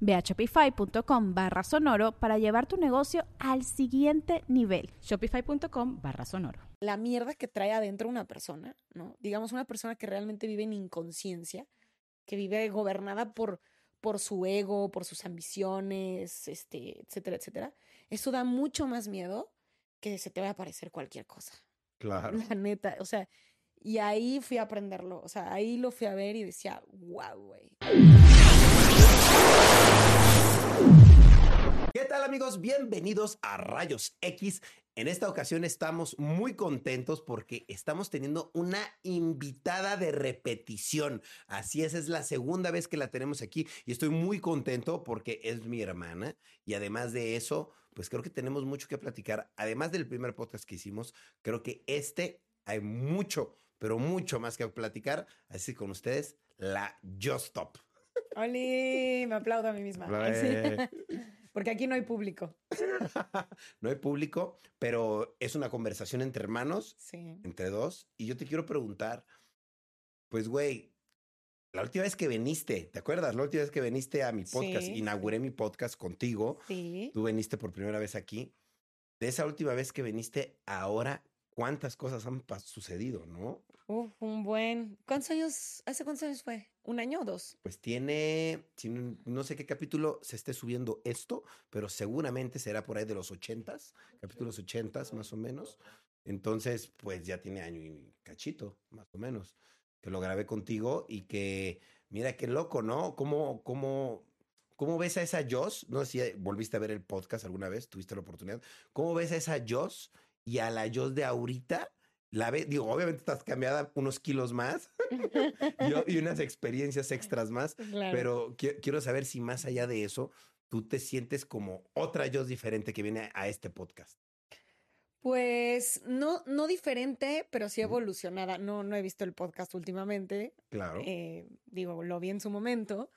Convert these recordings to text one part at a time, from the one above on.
Ve a shopify.com barra sonoro para llevar tu negocio al siguiente nivel. Shopify.com barra sonoro. La mierda que trae adentro una persona, ¿no? Digamos, una persona que realmente vive en inconsciencia, que vive gobernada por, por su ego, por sus ambiciones, este, etcétera, etcétera. Eso da mucho más miedo que se te vaya a aparecer cualquier cosa. Claro. La neta, o sea, y ahí fui a aprenderlo, o sea, ahí lo fui a ver y decía, wow, güey. ¿Qué tal amigos? Bienvenidos a Rayos X. En esta ocasión estamos muy contentos porque estamos teniendo una invitada de repetición. Así es, es la segunda vez que la tenemos aquí y estoy muy contento porque es mi hermana y además de eso, pues creo que tenemos mucho que platicar. Además del primer podcast que hicimos, creo que este hay mucho, pero mucho más que platicar. Así con ustedes, la Just Stop. Oli, me aplaudo a mí misma. Sí. Porque aquí no hay público. no hay público, pero es una conversación entre hermanos, Sí. entre dos. Y yo te quiero preguntar, pues, güey, la última vez que viniste, ¿te acuerdas? La última vez que viniste a mi podcast, Sí, inauguré mi podcast contigo. Sí. Tú viniste por primera vez aquí. De esa última vez que viniste, ahora, ¿cuántas cosas han sucedido, no? Uf, un buen. ¿Cuántos años? ¿Hace cuántos años fue? ¿Un año o dos? Pues tiene, no sé qué capítulo se esté subiendo esto, pero seguramente será por ahí de los ochentas, capítulos ochentas más o menos. Entonces, pues ya tiene año y cachito, más o menos, que lo grabé contigo y que, mira qué loco, ¿no? ¿Cómo, cómo, cómo ves a esa Joss? No sé si volviste a ver el podcast alguna vez, tuviste la oportunidad. ¿Cómo ves a esa Joss y a la Joss de ahorita? La ve, digo, obviamente estás cambiada unos kilos más y, y unas experiencias extras más, Claro. pero qui- quiero saber si más allá de eso, tú te sientes como otra yo diferente que viene a este podcast. Pues no, no diferente, pero sí evolucionada. No, no he visto el podcast últimamente. Claro. eh, digo, lo vi en su momento,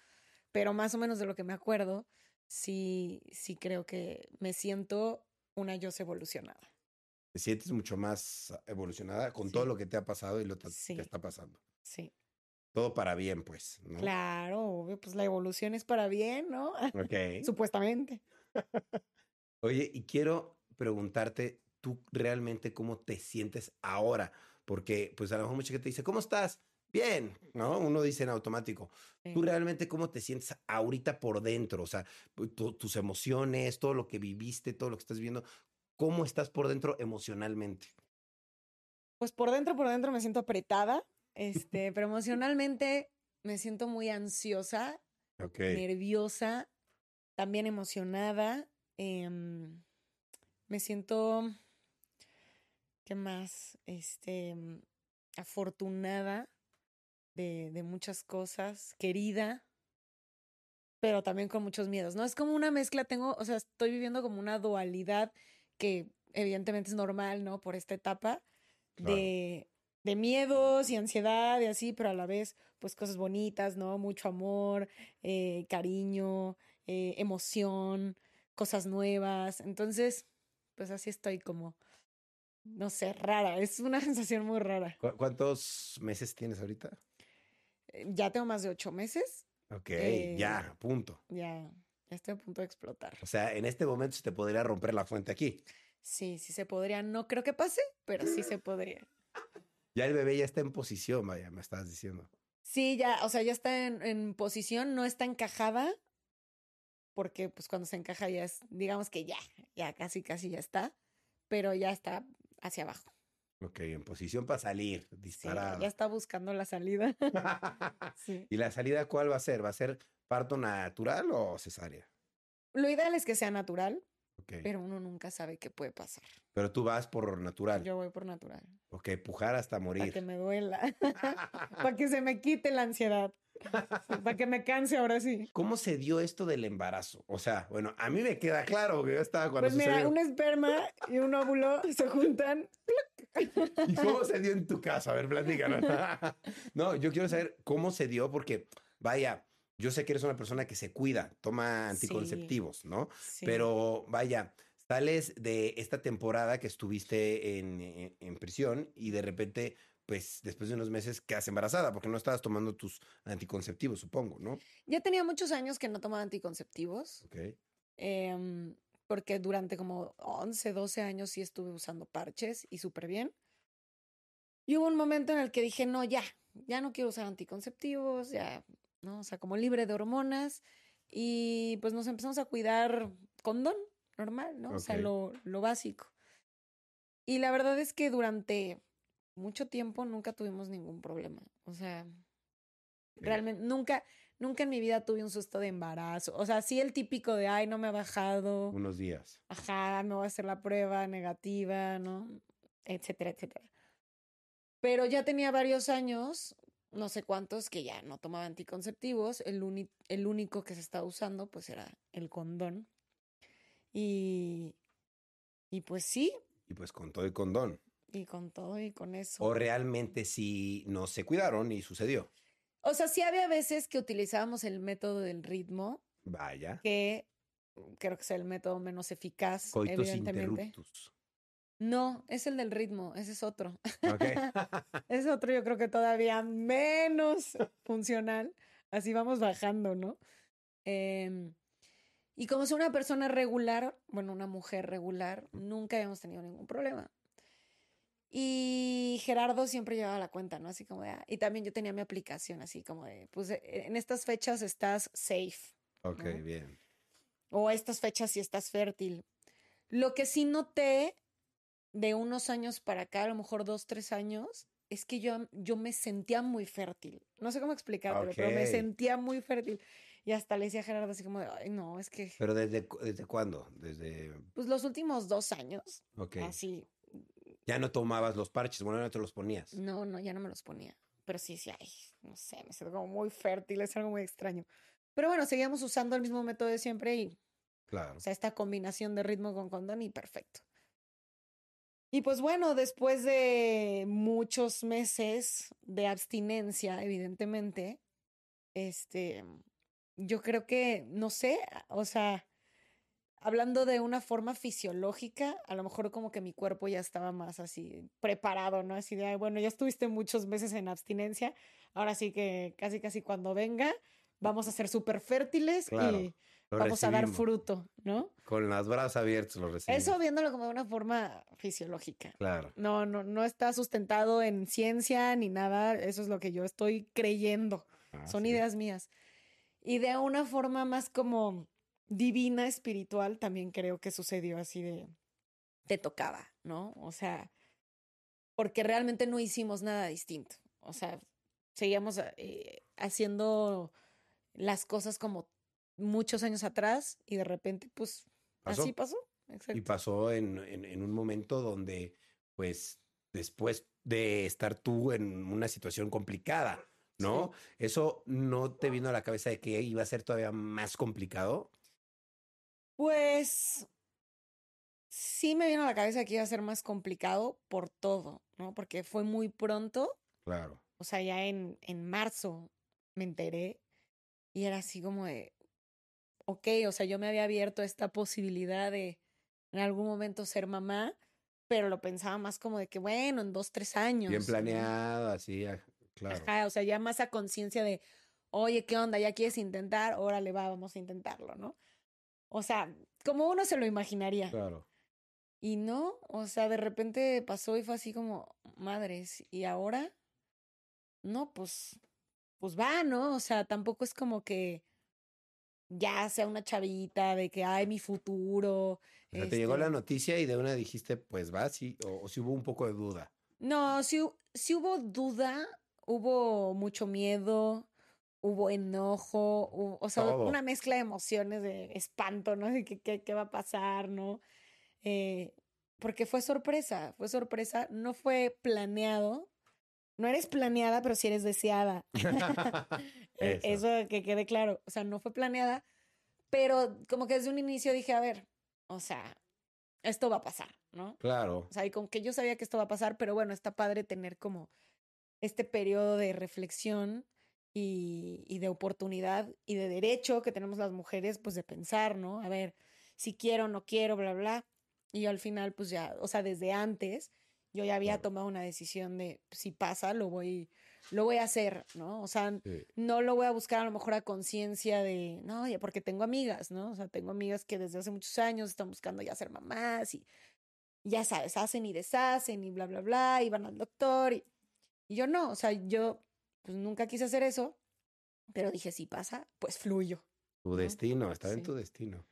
pero más o menos de lo que me acuerdo, sí, sí creo que me siento una yo evolucionada. Te sientes mucho más evolucionada con Sí. todo lo que te ha pasado y lo que Sí. te está pasando. Sí. Todo para bien, pues. ¿no? Claro, obvio, pues la evolución es para bien, ¿no? Ok. Supuestamente. Oye, y quiero preguntarte, ¿tú realmente cómo te sientes ahora? Porque, pues a lo mejor mucha gente dice, ¿cómo estás? Bien, ¿no? Uno dice en automático. ¿Tú realmente cómo te sientes ahorita por dentro? O sea, tu- tus emociones, todo lo que viviste, todo lo que estás viendo, ¿cómo estás por dentro emocionalmente? Pues por dentro, por dentro me siento apretada, este, pero emocionalmente me siento muy ansiosa, nerviosa, también emocionada. em, me siento, ¿qué más? Este, afortunada de, de muchas cosas, querida, pero también con muchos miedos, ¿no? Es como una mezcla, tengo, o sea, estoy viviendo como una dualidad que evidentemente es normal, ¿no? Por esta etapa Claro. de, de miedos y ansiedad y así, pero a la vez, pues cosas bonitas, ¿no? Mucho amor, eh, cariño, eh, emoción, cosas nuevas. Entonces, pues así estoy como, no sé, rara. Es una sensación muy rara. ¿Cu- ¿Cuántos meses tienes ahorita? Eh, Ya tengo más de ocho meses. Ok, Eh, ya, punto. Ya, ya estoy a punto de explotar. O sea, en este momento se te podría romper la fuente aquí. Sí, sí se podría. No creo que pase, pero sí se podría. Ya el bebé ya está en posición, vaya, me estabas diciendo. Sí, ya, o sea, ya está en, en posición, no está encajada, porque pues cuando se encaja ya es, digamos que ya, ya casi, casi ya está, pero ya está hacia abajo. Ok, en posición para salir, Sí, disparado. ya está buscando la salida. Sí. ¿Y la salida cuál va a ser? ¿Va a ser parto natural o cesárea? Lo ideal es que sea natural. Pero, pero uno nunca sabe qué puede pasar. tú vas por natural. Yo voy por natural. Ok, pujar hasta Para morir. que me duela. para que se me quite la ansiedad. para que me canse ahora sí. ¿Cómo se dio esto del embarazo? O sea, bueno, a mí me queda claro que yo estaba cuando Pues mira, sucedió. un esperma y un óvulo se juntan. ¿Y cómo se dio en tu caso? A ver, platícanos. no, yo quiero saber cómo se dio porque, vaya, yo sé que eres una persona que se cuida, toma Sí. anticonceptivos, ¿no? Sí. Pero, vaya, sales de esta temporada que estuviste en, en- en prisión y de repente, pues, después de unos meses quedas embarazada porque no estabas tomando tus anticonceptivos, supongo, ¿no? Ya tenía muchos años que no tomaba anticonceptivos. Ok. em, porque durante como 11, 12 años sí estuve usando parches y súper bien. Y hubo un momento en el que dije, no, ya, ya no quiero usar anticonceptivos, ya, ¿no? O sea, como libre de hormonas. Y pues nos empezamos a cuidar condón, normal, ¿no? O sea, lo, lo básico. Y la verdad es que durante mucho tiempo nunca tuvimos ningún problema. O sea, realmente nunca, nunca en mi vida tuve un susto de embarazo. O sea, sí el típico de, ay, no me ha bajado, Unos días. ajá, me voy a hacer la prueba negativa, ¿no? Etcétera, etcétera. Pero ya tenía varios años, no sé cuántos, que ya no tomaba anticonceptivos. El, el único que se estaba usando, pues era el condón. Y, y pues sí, Y pues con todo y condón. y con todo y con eso. O realmente sí no se cuidaron y sucedió. O sea, sí había veces que utilizábamos el método del ritmo, Vaya. que creo que es el método menos eficaz, Coitus evidentemente. interruptus. No, es el del ritmo, ese es otro. Es otro, yo creo que todavía menos funcional. Así vamos bajando, ¿no? Em, y como soy una persona regular, bueno, una mujer regular, nunca habíamos tenido ningún problema. Y Gerardo siempre llevaba la cuenta, ¿no? Así como de, ah, y también yo tenía mi aplicación, así como de, pues eh, en estas fechas estás safe, ok, ¿no? bien. o a estas fechas si estás fértil. Lo que sí noté de unos años para acá, a lo mejor dos, tres años, es que yo, yo me sentía muy fértil. No sé cómo explicártelo, pero me sentía muy fértil. Y hasta le decía a Gerardo así como, ay, no, es que, Pero desde, desde cuándo? Desde. pues los últimos dos años, Ok. así, Ya no tomabas los parches, bueno, no te los ponías. no, no, ya no me los ponía. Pero sí, sí, ay, no sé, me siento como muy fértil, es algo muy extraño. Pero bueno, seguíamos usando el mismo método de siempre y Claro. O sea, esta combinación de ritmo con condón y perfecto. Y pues bueno, después de muchos meses de abstinencia, evidentemente, este, yo creo que, no sé, o sea, hablando de una forma fisiológica, a lo mejor como que mi cuerpo ya estaba más así preparado, ¿no? Así de, "Ay, bueno, ya estuviste muchos meses en abstinencia, ahora sí que casi, casi cuando venga, vamos a ser súper fértiles Claro, y Lo vamos a dar fruto, ¿no? Con los brazos abiertos lo recibimos. Eso viéndolo como de una forma fisiológica. Claro. No, no, no está sustentado en ciencia ni nada. Eso es lo que yo estoy creyendo. Ah, Son sí. ideas mías. Y de una forma más como divina, espiritual, también creo que sucedió así de, te tocaba, ¿no? O sea, porque realmente no hicimos nada distinto. O sea, seguíamos eh, haciendo las cosas como muchos años atrás y de repente, pues, Pasó. así pasó. Y pasó en, en, en un momento donde, pues, después de estar tú en una situación complicada, ¿no? ¿Eso no te vino a la cabeza de que iba a ser todavía más complicado? Pues sí me vino a la cabeza que iba a ser más complicado por todo, ¿no? Porque fue muy pronto, Claro. o sea, ya en, en marzo me enteré y era así como de, ok, o sea, yo me había abierto esta posibilidad de en algún momento ser mamá, pero lo pensaba más como de que, bueno, en dos, tres años. Bien ¿no? planeado, así, claro. Ajá, o sea, ya más a conciencia de, oye, ¿qué onda? ¿Ya quieres intentar? Órale, va, vamos a intentarlo, ¿no? O sea, como uno se lo imaginaría. Claro. Y no, o sea, de repente pasó y fue así como, madres, ¿y ahora? No, pues, pues va, ¿no? O sea, tampoco es como que ya sea una chavita de que, ay, mi futuro. O sea, te llegó la este, noticia y de una dijiste, pues va, sí, o, o si hubo un poco de duda. No, hu- sí hubo duda, hubo mucho miedo, hubo enojo, hubo- o sea, Todo. una mezcla de emociones, de espanto, ¿no? De que, que- qué va a pasar, ¿no? Eh, porque fue sorpresa, fue sorpresa, no fue planeado. No eres planeada, pero sí eres deseada. Eh, Eso. Eso que quede claro. O sea, no fue planeada, pero como que desde un inicio dije, a ver, o sea, esto va a pasar, ¿no? Claro. O sea, y como que yo sabía que esto va a pasar, pero bueno, está padre tener como este periodo de reflexión y, y de oportunidad y de derecho que tenemos las mujeres, pues de pensar, ¿no? A ver, si quiero, no quiero, bla, bla. Y yo al final, pues ya, o sea, desde antes, yo ya había Claro. tomado una decisión de si pasa, lo voy, lo voy a hacer, ¿no? O sea, Sí. no lo voy a buscar a lo mejor a conciencia de, no, ya porque tengo amigas, ¿no? O sea, tengo amigas que desde hace muchos años están buscando ya ser mamás y ya sabes, hacen y deshacen y bla, bla, bla, y van al doctor y, y yo no, o sea, yo pues nunca quise hacer eso, pero dije, si pasa, pues fluyo. Tu destino, estaba en tu destino.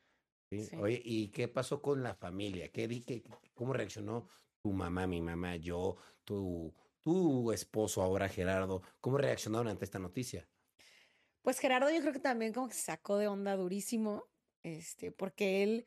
Sí. Sí. Oye, ¿y qué pasó con la familia? ¿Qué, di- qué- ¿Cómo reaccionó tu mamá, mi mamá, yo, tu, tu esposo ahora, Gerardo? ¿Cómo reaccionaron ante esta noticia? Pues Gerardo yo creo que también como que se sacó de onda durísimo, este, porque él,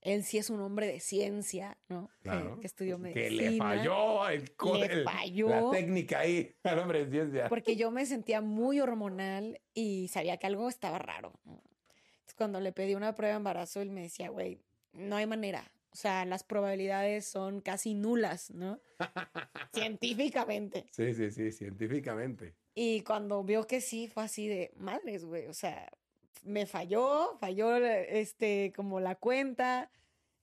él sí es un hombre de ciencia, ¿no? Que- Claro. Que, estudió medicina. Que le falló el, Le falló. la técnica ahí al hombre de ciencia. porque yo me sentía muy hormonal y sabía que algo estaba raro. Entonces, cuando le pedí una prueba de embarazo, él me decía, güey, no hay manera. O sea, las probabilidades son casi nulas, ¿no? Científicamente. Sí, sí, sí, científicamente. Y cuando vio que sí, fue así de madres, güey. O sea, me falló, falló este, como la cuenta,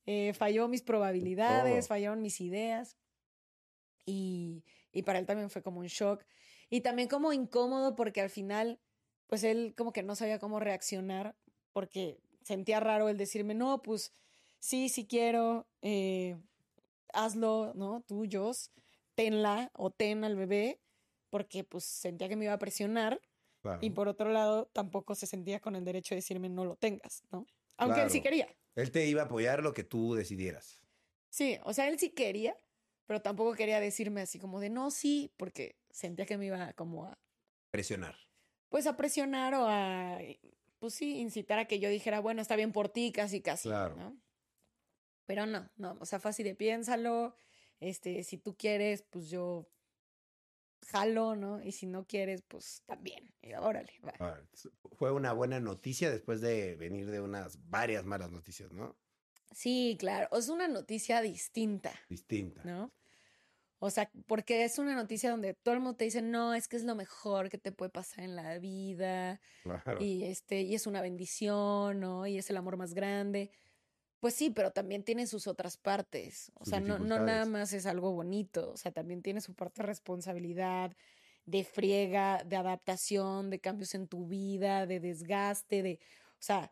eh, falló mis probabilidades, fallaron mis ideas. Y, y para él también fue como un shock. Y también como incómodo porque al final, pues él como que no sabía cómo reaccionar porque sentía raro el decirme, no, pues sí, sí quiero, eh, hazlo, ¿no? Tuyos, tenla o ten al bebé, porque pues sentía que me iba a presionar Claro. y por otro lado tampoco se sentía con el derecho de decirme no lo tengas, ¿no? Aunque él sí quería. Él te iba a apoyar lo que tú decidieras. Sí, o sea, él sí quería, pero tampoco quería decirme así como de no, sí, porque sentía que me iba como a, Presionar. pues a presionar o a, pues sí, incitar a que yo dijera, bueno, está bien por ti, casi, casi, Claro. ¿no? Pero no, no, o sea, fue así de piénsalo, este, si tú quieres, pues yo jalo, ¿no? Y si no quieres, pues también, y órale, va. Ah, Fue una buena noticia después de venir de unas varias malas noticias, ¿no? Sí, claro, es una noticia distinta, Distinta. ¿no? O sea, porque es una noticia donde todo el mundo te dice, no, es que es lo mejor que te puede pasar en la vida, Claro. y este, y es una bendición, ¿no? Y es el amor más grande. Pues sí, pero también tiene sus otras partes. O Sus sea, no, no nada más es algo bonito. O sea, también tiene su parte de responsabilidad, de friega, de adaptación, de cambios en tu vida, de desgaste, de. O sea,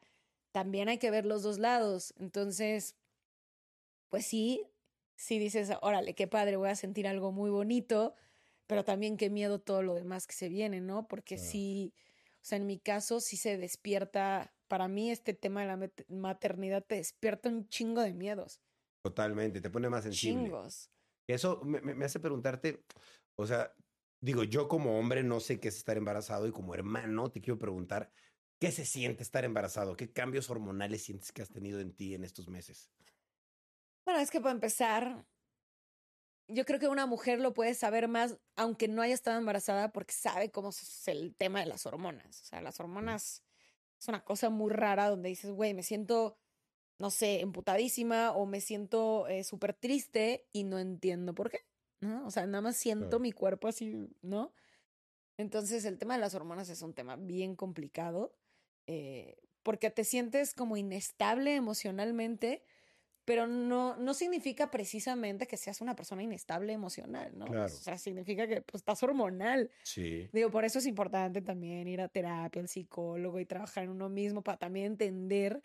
también hay que ver los dos lados. Entonces, pues sí, sí dices, órale, qué padre, voy a sentir algo muy bonito, pero también qué miedo todo lo demás que se viene, ¿no? Porque sí, o sea, en mi caso sí se despierta, para mí este tema de la maternidad te despierta un chingo de miedos, Totalmente. Te pone más sensible. chingos. Eso me, me- me hace preguntarte, o sea, digo, yo como hombre no sé qué es estar embarazado y como hermano te quiero preguntar, ¿qué se siente estar embarazado? ¿Qué cambios hormonales sientes que has tenido en ti en estos meses? Bueno, es que para empezar, yo creo que una mujer lo puede saber más, aunque no haya estado embarazada, porque sabe cómo es el tema de las hormonas. O sea, las hormonas es una cosa muy rara donde dices, güey, me siento, no sé, emputadísima o me siento eh, súper triste y no entiendo por qué, ¿no? O sea, nada más siento Claro. mi cuerpo así, ¿no? Entonces, el tema de las hormonas es un tema bien complicado, eh, porque te sientes como inestable emocionalmente, pero no, no significa precisamente que seas una persona inestable emocional, ¿no? Claro. O sea, significa que pues, estás hormonal. Sí. Digo, por eso es importante también ir a terapia, al psicólogo y trabajar en uno mismo para también entender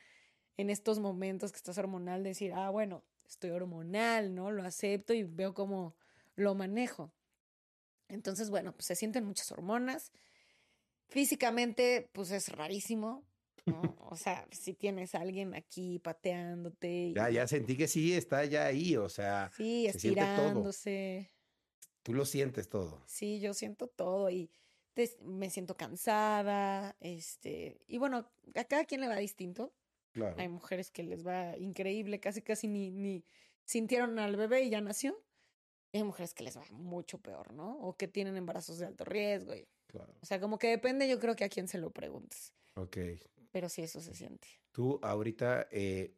en estos momentos que estás hormonal, decir, ah, bueno, estoy hormonal, ¿no? Lo acepto y veo cómo lo manejo. Entonces, bueno, pues se sienten muchas hormonas. Físicamente, pues es rarísimo, ¿no? O sea, si tienes a alguien aquí pateándote. y- Ya, ya sentí que sí está ya ahí, o sea, Sí, se estirándose. Tú lo sientes todo. Sí, yo siento todo y te- me siento cansada, este, y bueno, a cada quien le va distinto. Claro. Hay mujeres que les va increíble, casi casi ni, ni sintieron al bebé y ya nació. Y hay mujeres que les va mucho peor, ¿no? O que tienen embarazos de alto riesgo. y- Claro. o sea, como que depende, yo creo que a quién se lo preguntes. Ok. Pero sí, eso se siente. Tú ahorita, eh,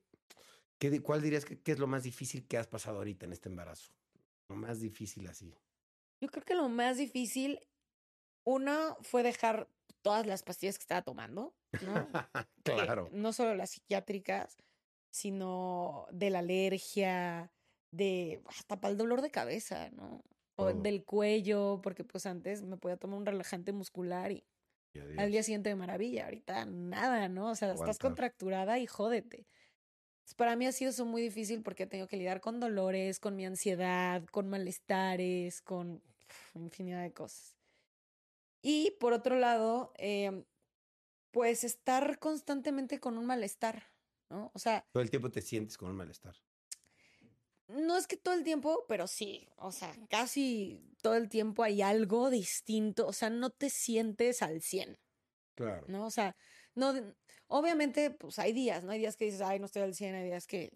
¿qué, ¿cuál dirías que, que es lo más difícil que has pasado ahorita en este embarazo? Lo más difícil así. Yo creo que lo más difícil, uno, fue dejar todas las pastillas que estaba tomando, ¿no? que claro. no solo las psiquiátricas, sino de la alergia, de hasta para el dolor de cabeza, ¿no? O del cuello, porque pues antes me podía tomar un relajante muscular y Al día siguiente de maravilla. Ahorita nada, ¿no? O sea, estás contracturada y jódete. Para mí ha sido eso muy difícil porque he tenido que lidiar con dolores, con mi ansiedad, con malestares, con infinidad de cosas. Y por otro lado, em, pues estar constantemente con un malestar, ¿no? O sea, Todo el tiempo te sientes con un malestar. No es que todo el tiempo, pero sí, o sea, casi todo el tiempo hay algo distinto, o sea, no te sientes al 100. Claro. ¿no? O sea, no, obviamente, pues hay días, ¿no? Hay días que dices, ay, no estoy al 100, hay días que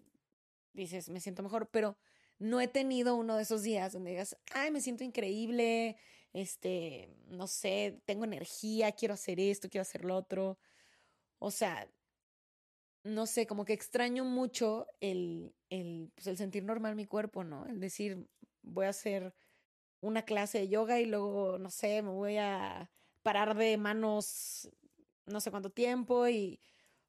dices, me siento mejor, pero no he tenido uno de esos días donde digas, ay, me siento increíble, este, no sé, tengo energía, quiero hacer esto, quiero hacer lo otro. O sea, no sé, como que extraño mucho el, el, pues el sentir normal mi cuerpo, ¿no? El decir, voy a hacer una clase de yoga y luego, no sé, me voy a parar de manos no sé cuánto tiempo y,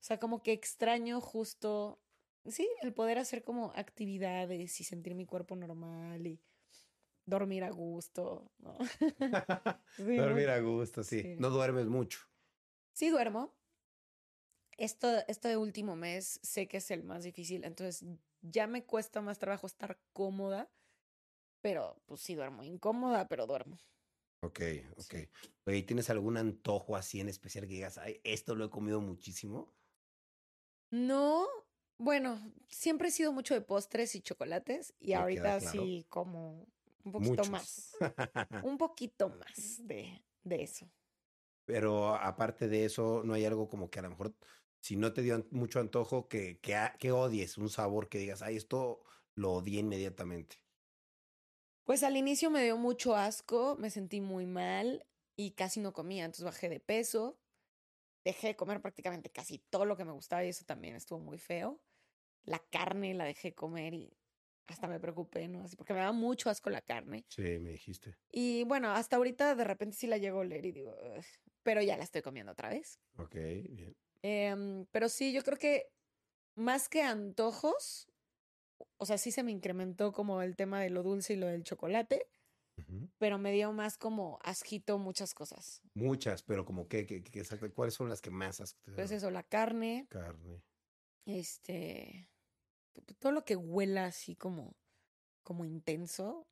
o sea, como que extraño justo, sí, el poder hacer como actividades y sentir mi cuerpo normal y dormir a gusto, ¿no? Sí, ¿no? Dormir a gusto, sí. Sí. No duermes mucho. Sí duermo. Esto, este último mes sé que es el más difícil, entonces ya me cuesta más trabajo estar cómoda, pero pues sí duermo, incómoda, pero duermo. Ok, ok. Sí. Oye, ¿tienes algún antojo así en especial que digas, ay, esto lo he comido muchísimo? No, bueno, siempre he sido mucho de postres y chocolates y ahorita claro. sí como un poquito Muchos. más, un poquito más de, de eso. Pero aparte de eso, no hay algo como que a lo mejor, si no te dio mucho antojo, que, que, odies, un sabor que digas, ay, esto lo odié inmediatamente. Pues al inicio me dio mucho asco, me sentí muy mal y casi no comía, entonces bajé de peso, dejé de comer prácticamente casi todo lo que me gustaba y eso también estuvo muy feo. La carne la dejé comer y hasta me preocupé, ¿no? Así porque me da mucho asco la carne. Sí, me dijiste. Y bueno, hasta ahorita de repente sí la llego a oler y digo, pero ya la estoy comiendo otra vez. Ok, bien. Em, pero sí, yo creo que más que antojos, o sea, sí se me incrementó como el tema de lo dulce y lo del chocolate, pero me dio más como asquito muchas cosas. Muchas, pero como que, que, que ¿cuáles son las que más has Pues eso, la carne, Carne. este, todo lo que huela así como, como intenso.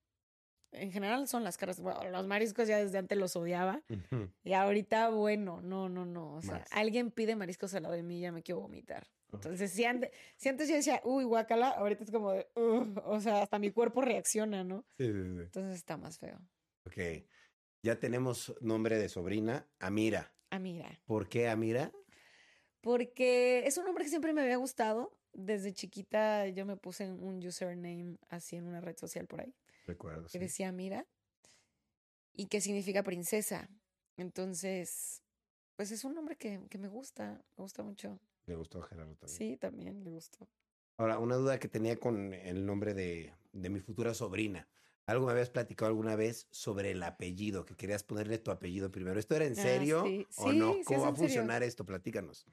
En general son las caras, bueno, los mariscos ya desde antes los odiaba. Y ahorita, bueno, no, no, no. O sea, Más. alguien pide mariscos al lado de mí y ya me quiero vomitar. Entonces, si antes, si antes yo decía, uy, guacala, ahorita es como de, "Ugh", o sea, hasta mi cuerpo reacciona, ¿no? Sí, sí, sí. Entonces está más feo. Ok. Ya tenemos nombre de sobrina, Amira. Ah, mira. ¿Por qué Amira? Porque es un nombre que siempre me había gustado. Desde chiquita yo me puse un username así en una red social por ahí, Recuerdo. que decía Mira, y que significa princesa. Entonces, pues es un nombre que, que me gusta, me gusta mucho. Le gustó a Gerardo también. Sí, también le gustó. Ahora, una duda que tenía con el nombre de, de mi futura sobrina. Algo me habías platicado alguna vez sobre el apellido, que querías ponerle tu apellido primero. ¿Esto era en Ah, serio sí. o Sí, no? sí ¿Cómo va a serio. funcionar esto? Platícanos.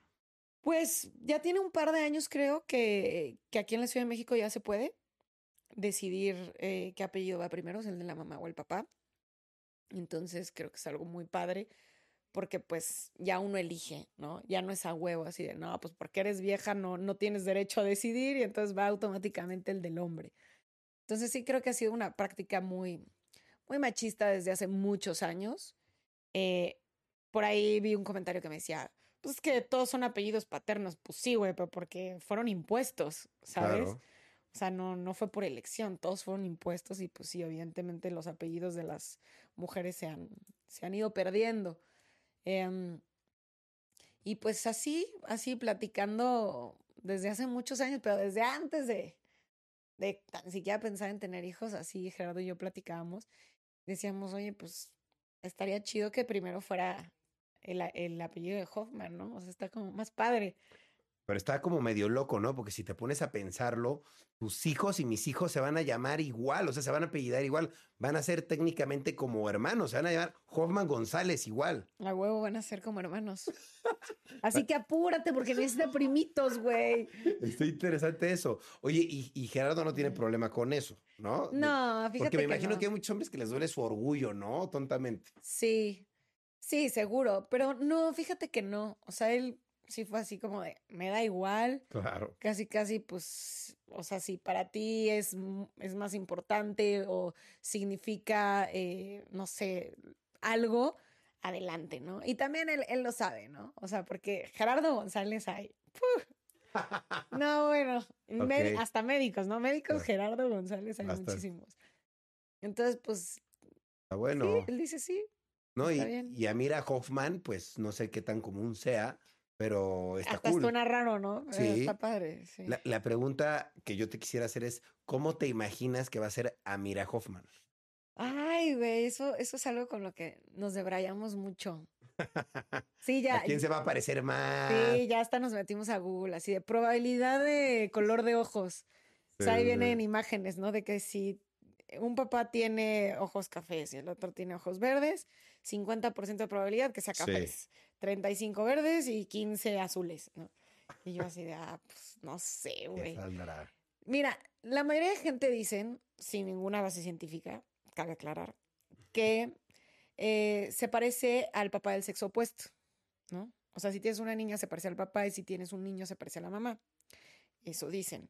Pues ya tiene un par de años, creo, que, que aquí en la Ciudad de México ya se puede decidir eh, qué apellido va primero, si el de la mamá o el papá. Entonces creo que es algo muy padre porque pues ya uno elige, ¿no? Ya no es a huevo así de, no, pues porque eres vieja no, no tienes derecho a decidir y entonces va automáticamente el del hombre. Entonces sí creo que ha sido una práctica muy, muy machista desde hace muchos años. Eh, por ahí vi un comentario que me decía, pues es que todos son apellidos paternos. Pues sí, güey, pero porque fueron impuestos, ¿sabes? O sea, no, no fue por elección, todos fueron impuestos y pues sí, evidentemente los apellidos de las mujeres se han, se han ido perdiendo. Em, y pues así, así platicando desde hace muchos años, pero desde antes de, de tan siquiera pensar en tener hijos, así Gerardo y yo platicábamos, decíamos, oye, pues estaría chido que primero fuera el, el apellido de Hoffman, ¿no? O sea, está como más padre. Pero está como medio loco, ¿no? Porque si te pones a pensarlo, tus hijos y mis hijos se van a llamar igual, o sea, se van a apellidar igual, van a ser técnicamente como hermanos, se van a llamar Hoffman González igual. A huevo van a ser como hermanos. Así que apúrate porque necesita primitos, güey. Está interesante eso. Oye, y, y Gerardo no tiene problema con eso, ¿no? No, fíjate Porque me que imagino no. que hay muchos hombres que les duele su orgullo, ¿no? Tontamente. Sí, sí, seguro, pero no, fíjate que no. O sea, él sí fue así como de, me da igual, Claro. casi, casi, pues, o sea, si para ti es, m- es más importante o significa, eh, no sé, algo, adelante, ¿no? Y también él, él lo sabe, ¿no? O sea, porque Gerardo González hay. ¡puf! No, bueno, hasta médicos, ¿no? Médicos. Gerardo González hay Bastante. muchísimos. Entonces, pues, Está bueno. sí, él dice sí. ¿no? Y, y Amira Hoffman, pues no sé qué tan común sea, pero está Hasta cool. suena raro, ¿no? Pero Sí. Está padre, sí. La, la pregunta que yo te quisiera hacer es, ¿cómo te imaginas que va a ser Amira Hoffman? Ay, güey, eso, eso es algo con lo que nos debrayamos mucho. Sí, ya. ¿A quién se va a parecer más? Sí, ya hasta nos metimos a Google, así de probabilidad de color de ojos. O sea, ahí vienen imágenes, ¿no? De que si un papá tiene ojos cafés y el otro tiene ojos verdes, 50% de probabilidad que sea Sí. Cafés, 35 verdes y 15 azules, ¿no? Y yo así de, ah, pues no sé, ¿Qué güey. Mira, la mayoría de gente dicen, sin ninguna base científica, cabe aclarar, que eh, se parece al papá del sexo opuesto, ¿no? O sea, si tienes una niña se parece al papá y si tienes un niño se parece a la mamá. Eso dicen.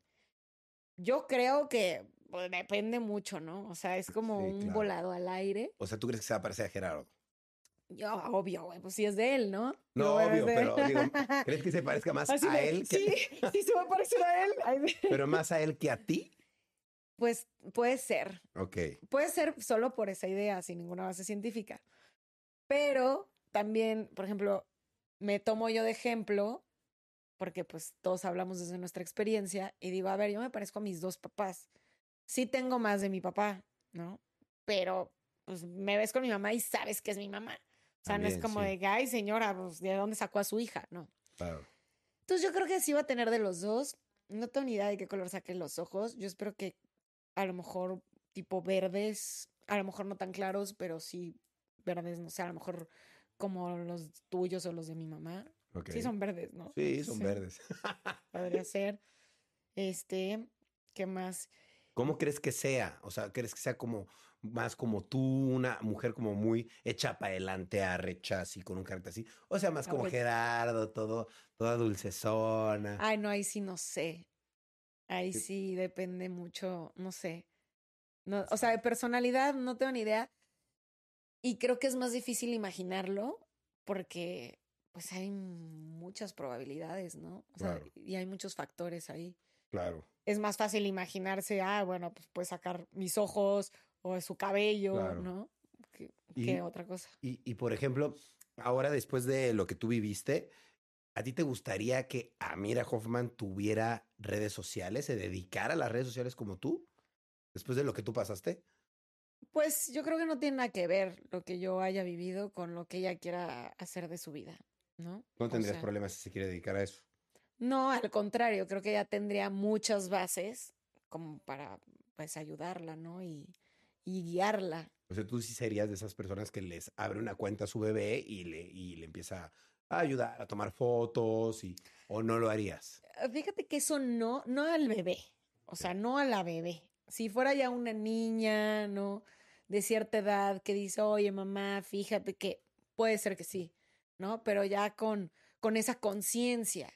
Yo creo que pues, depende mucho, ¿no? O sea, es como Sí, un claro. volado al aire. O sea, ¿tú crees que se va a parecer a Gerardo? Yo, obvio, güey, pues sí es de él, ¿no? No, obvio, pero digo, ¿crees que se parezca más Así a de, él? Que, Sí, sí se va a parecer a él. Ay, ¿Pero más a él que a ti? Pues puede ser. Ok. Puede ser solo por esa idea, sin ninguna base científica. Pero también, por ejemplo, me tomo yo de ejemplo, porque pues todos hablamos desde nuestra experiencia, y digo, a ver, yo me parezco a mis dos papás. Sí tengo más de mi papá, ¿no? Pero pues me ves con mi mamá y sabes que es mi mamá. O sea, no es como sí. de que, ay, señora, pues, ¿de dónde sacó a su hija? No. Claro. Entonces yo creo que sí va a tener de los dos. No tengo ni idea de qué color saquen los ojos. Yo espero que a lo mejor tipo verdes, a lo mejor no tan claros, pero sí verdes, no sé, a lo mejor como los tuyos o los de mi mamá. Sí son verdes, ¿no? Sí, son verdes. Podría ser. Este, ¿qué más? ¿Cómo crees que sea? O sea, ¿crees que sea como más como tú, una mujer como muy hecha para adelante, arrecha, así, con un carácter así? O sea, más como Arrecha. Gerardo, todo, toda dulcezona. Ay, no, ahí sí no sé. Ahí Sí. depende mucho, no sé. No, o sea, de personalidad no tengo ni idea. Y creo que es más difícil imaginarlo porque pues hay muchas probabilidades, ¿no? O sea, Claro. y hay muchos factores ahí. Claro. Es más fácil imaginarse, ah, bueno, pues puede sacar mis ojos o su cabello, Claro. ¿no? Que, Y- que otra cosa. Y, y, por ejemplo, ahora después de lo que tú viviste, ¿a ti te gustaría que Amira Hoffman tuviera redes sociales, se dedicara a las redes sociales como tú? Después de lo que tú pasaste. Pues yo creo que no tiene nada que ver lo que yo haya vivido con lo que ella quiera hacer de su vida, ¿no? No O tendrías sea, problemas si se quiere dedicar a eso. No, al contrario, creo que ella tendría muchas bases como para pues ayudarla, ¿no? Y, y guiarla. O sea, tú sí serías de esas personas que les abre una cuenta a su bebé y le, y le empieza a ayudar a tomar fotos y, o no lo harías. Ah, Fíjate que eso no, no al bebé, o sea, no a la bebé. Si fuera ya una niña, ¿no? De cierta edad que dice, oye, mamá, fíjate que puede ser que sí, ¿no? Pero ya con, con esa conciencia.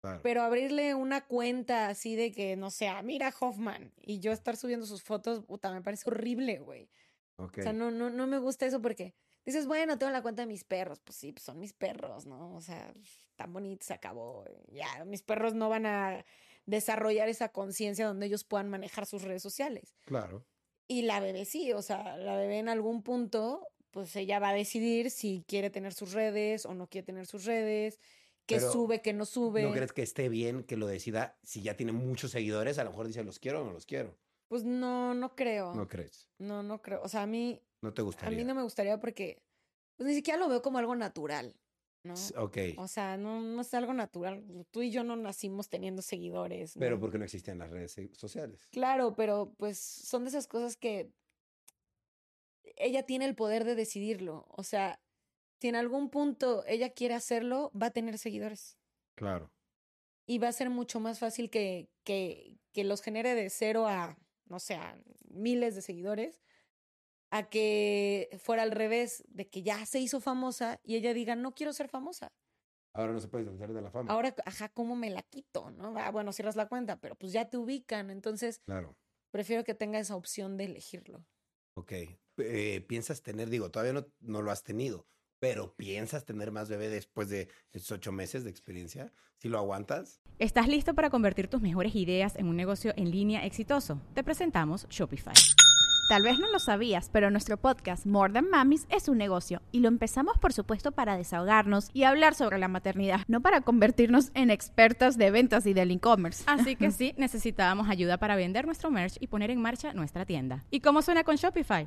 Claro. Pero abrirle una cuenta así de que, no sé, ah, mira Hoffman y yo estar subiendo sus fotos, puta, me parece horrible, güey. O sea, no, no, no me gusta eso porque dices, bueno, tengo la cuenta de mis perros. Pues sí, pues son mis perros, ¿no? O sea, tan bonito, se acabó. Ya, mis perros no van a desarrollar esa conciencia donde ellos puedan manejar sus redes sociales. Claro. Y la bebé sí, o sea, la bebé en algún punto, pues ella va a decidir si quiere tener sus redes o no quiere tener sus redes, Pero, sube, qué no sube. ¿No crees que esté bien que lo decida si ya tiene muchos seguidores? A lo mejor dice, ¿los quiero o no los quiero? Pues no, no creo. ¿No crees? No, no creo. O sea, a mí, ¿No te a gustaría? mí no me gustaría porque pues ni siquiera lo veo como algo natural, ¿no? Ok. O sea, no, no es algo natural. Tú y yo no nacimos teniendo seguidores. Pero porque no existían las redes sociales. Claro, pero pues son de esas cosas que ella tiene el poder de decidirlo. O sea, si en algún punto ella quiere hacerlo, va a tener seguidores. Claro. Y va a ser mucho más fácil que, que, que los genere de cero a, no sé, a miles de seguidores, a que fuera al revés, de que ya se hizo famosa y ella diga, no quiero ser famosa. Ahora no se puede disfrutar de la fama. Ahora, ajá, ¿cómo me la quito? ¿No? Ah, bueno, cierras la cuenta, pero pues ya te ubican. Entonces, Claro. prefiero que tenga esa opción de elegirlo. Ok. Eh, ¿Piensas tener, digo, todavía no, no lo has tenido, pero piensas tener más bebé después de estos ocho meses de experiencia? ¿Si lo aguantas? ¿Estás listo para convertir tus mejores ideas en un negocio en línea exitoso? Te presentamos Shopify. Tal vez no lo sabías, pero nuestro podcast More Than Mamis es un negocio y lo empezamos por supuesto para desahogarnos y hablar sobre la maternidad, no para convertirnos en expertas de ventas y del e-commerce. Así que sí, necesitábamos ayuda para vender nuestro merch y poner en marcha nuestra tienda. ¿Y cómo suena con Shopify?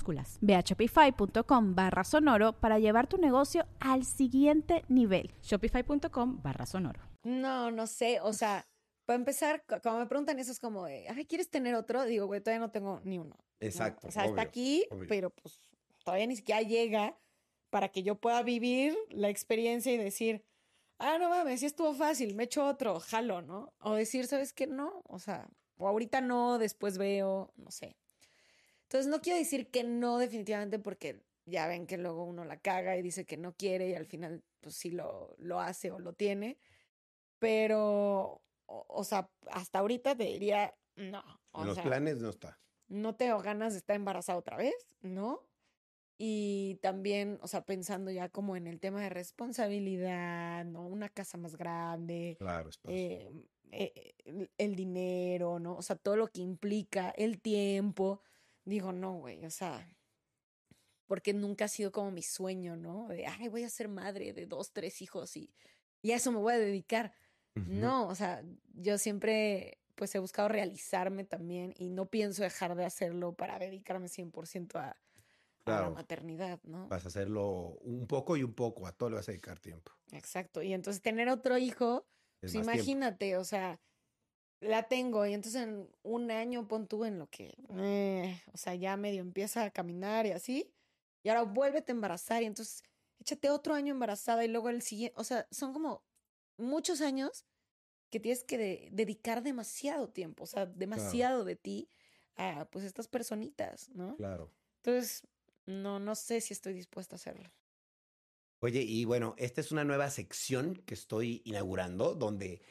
Ve a shopify.com barra sonoro para llevar tu negocio al siguiente nivel. Shopify.com barra sonoro. No, no sé, o sea, para empezar, cu- cuando me preguntan eso es como de, ay, ¿quieres tener otro? Digo, güey, todavía no tengo ni uno. ¿no? Exacto. O sea, está aquí, obvio. pero pues todavía ni siquiera llega para que yo pueda vivir la experiencia y decir, ah, no mames, sí estuvo fácil, me echo otro, jalo, ¿no? O decir, ¿sabes qué? No, o sea, o ahorita no, después veo, no sé. Entonces, no quiero decir que no definitivamente porque ya ven que luego uno la caga y dice que no quiere y al final, pues sí lo, lo hace o lo tiene. Pero, o, o sea, hasta ahorita te diría, no. O En los sea, planes no está. no tengo ganas de estar embarazada otra vez, ¿no? Y también, o sea, pensando ya como en el tema de responsabilidad, ¿no? Una casa más grande, Claro, eh, eh, el, el dinero, ¿no? O sea, todo lo que implica, el tiempo. Digo, no, güey, o sea, porque nunca ha sido como mi sueño, ¿no? De, ay, voy a ser madre de dos, tres hijos y, y a eso me voy a dedicar. No, o sea, yo siempre pues he buscado realizarme también y no pienso dejar de hacerlo para dedicarme 100% a, a la maternidad, ¿no? Vas a hacerlo un poco y un poco, a todo le vas a dedicar tiempo. Exacto. Y entonces tener otro hijo, Es pues tiempo. imagínate, o sea, la tengo y entonces en un año pon tú en lo que, eh, o sea, ya medio empieza a caminar y así, y ahora vuélvete a embarazar y entonces échate otro año embarazada y luego el siguiente, o sea, son como muchos años que tienes que de- dedicar demasiado tiempo, o sea, demasiado de ti a pues estas personitas, ¿no? Claro. Entonces, no, no sé si estoy dispuesta a hacerlo. Oye, y bueno, esta es una nueva sección que estoy inaugurando donde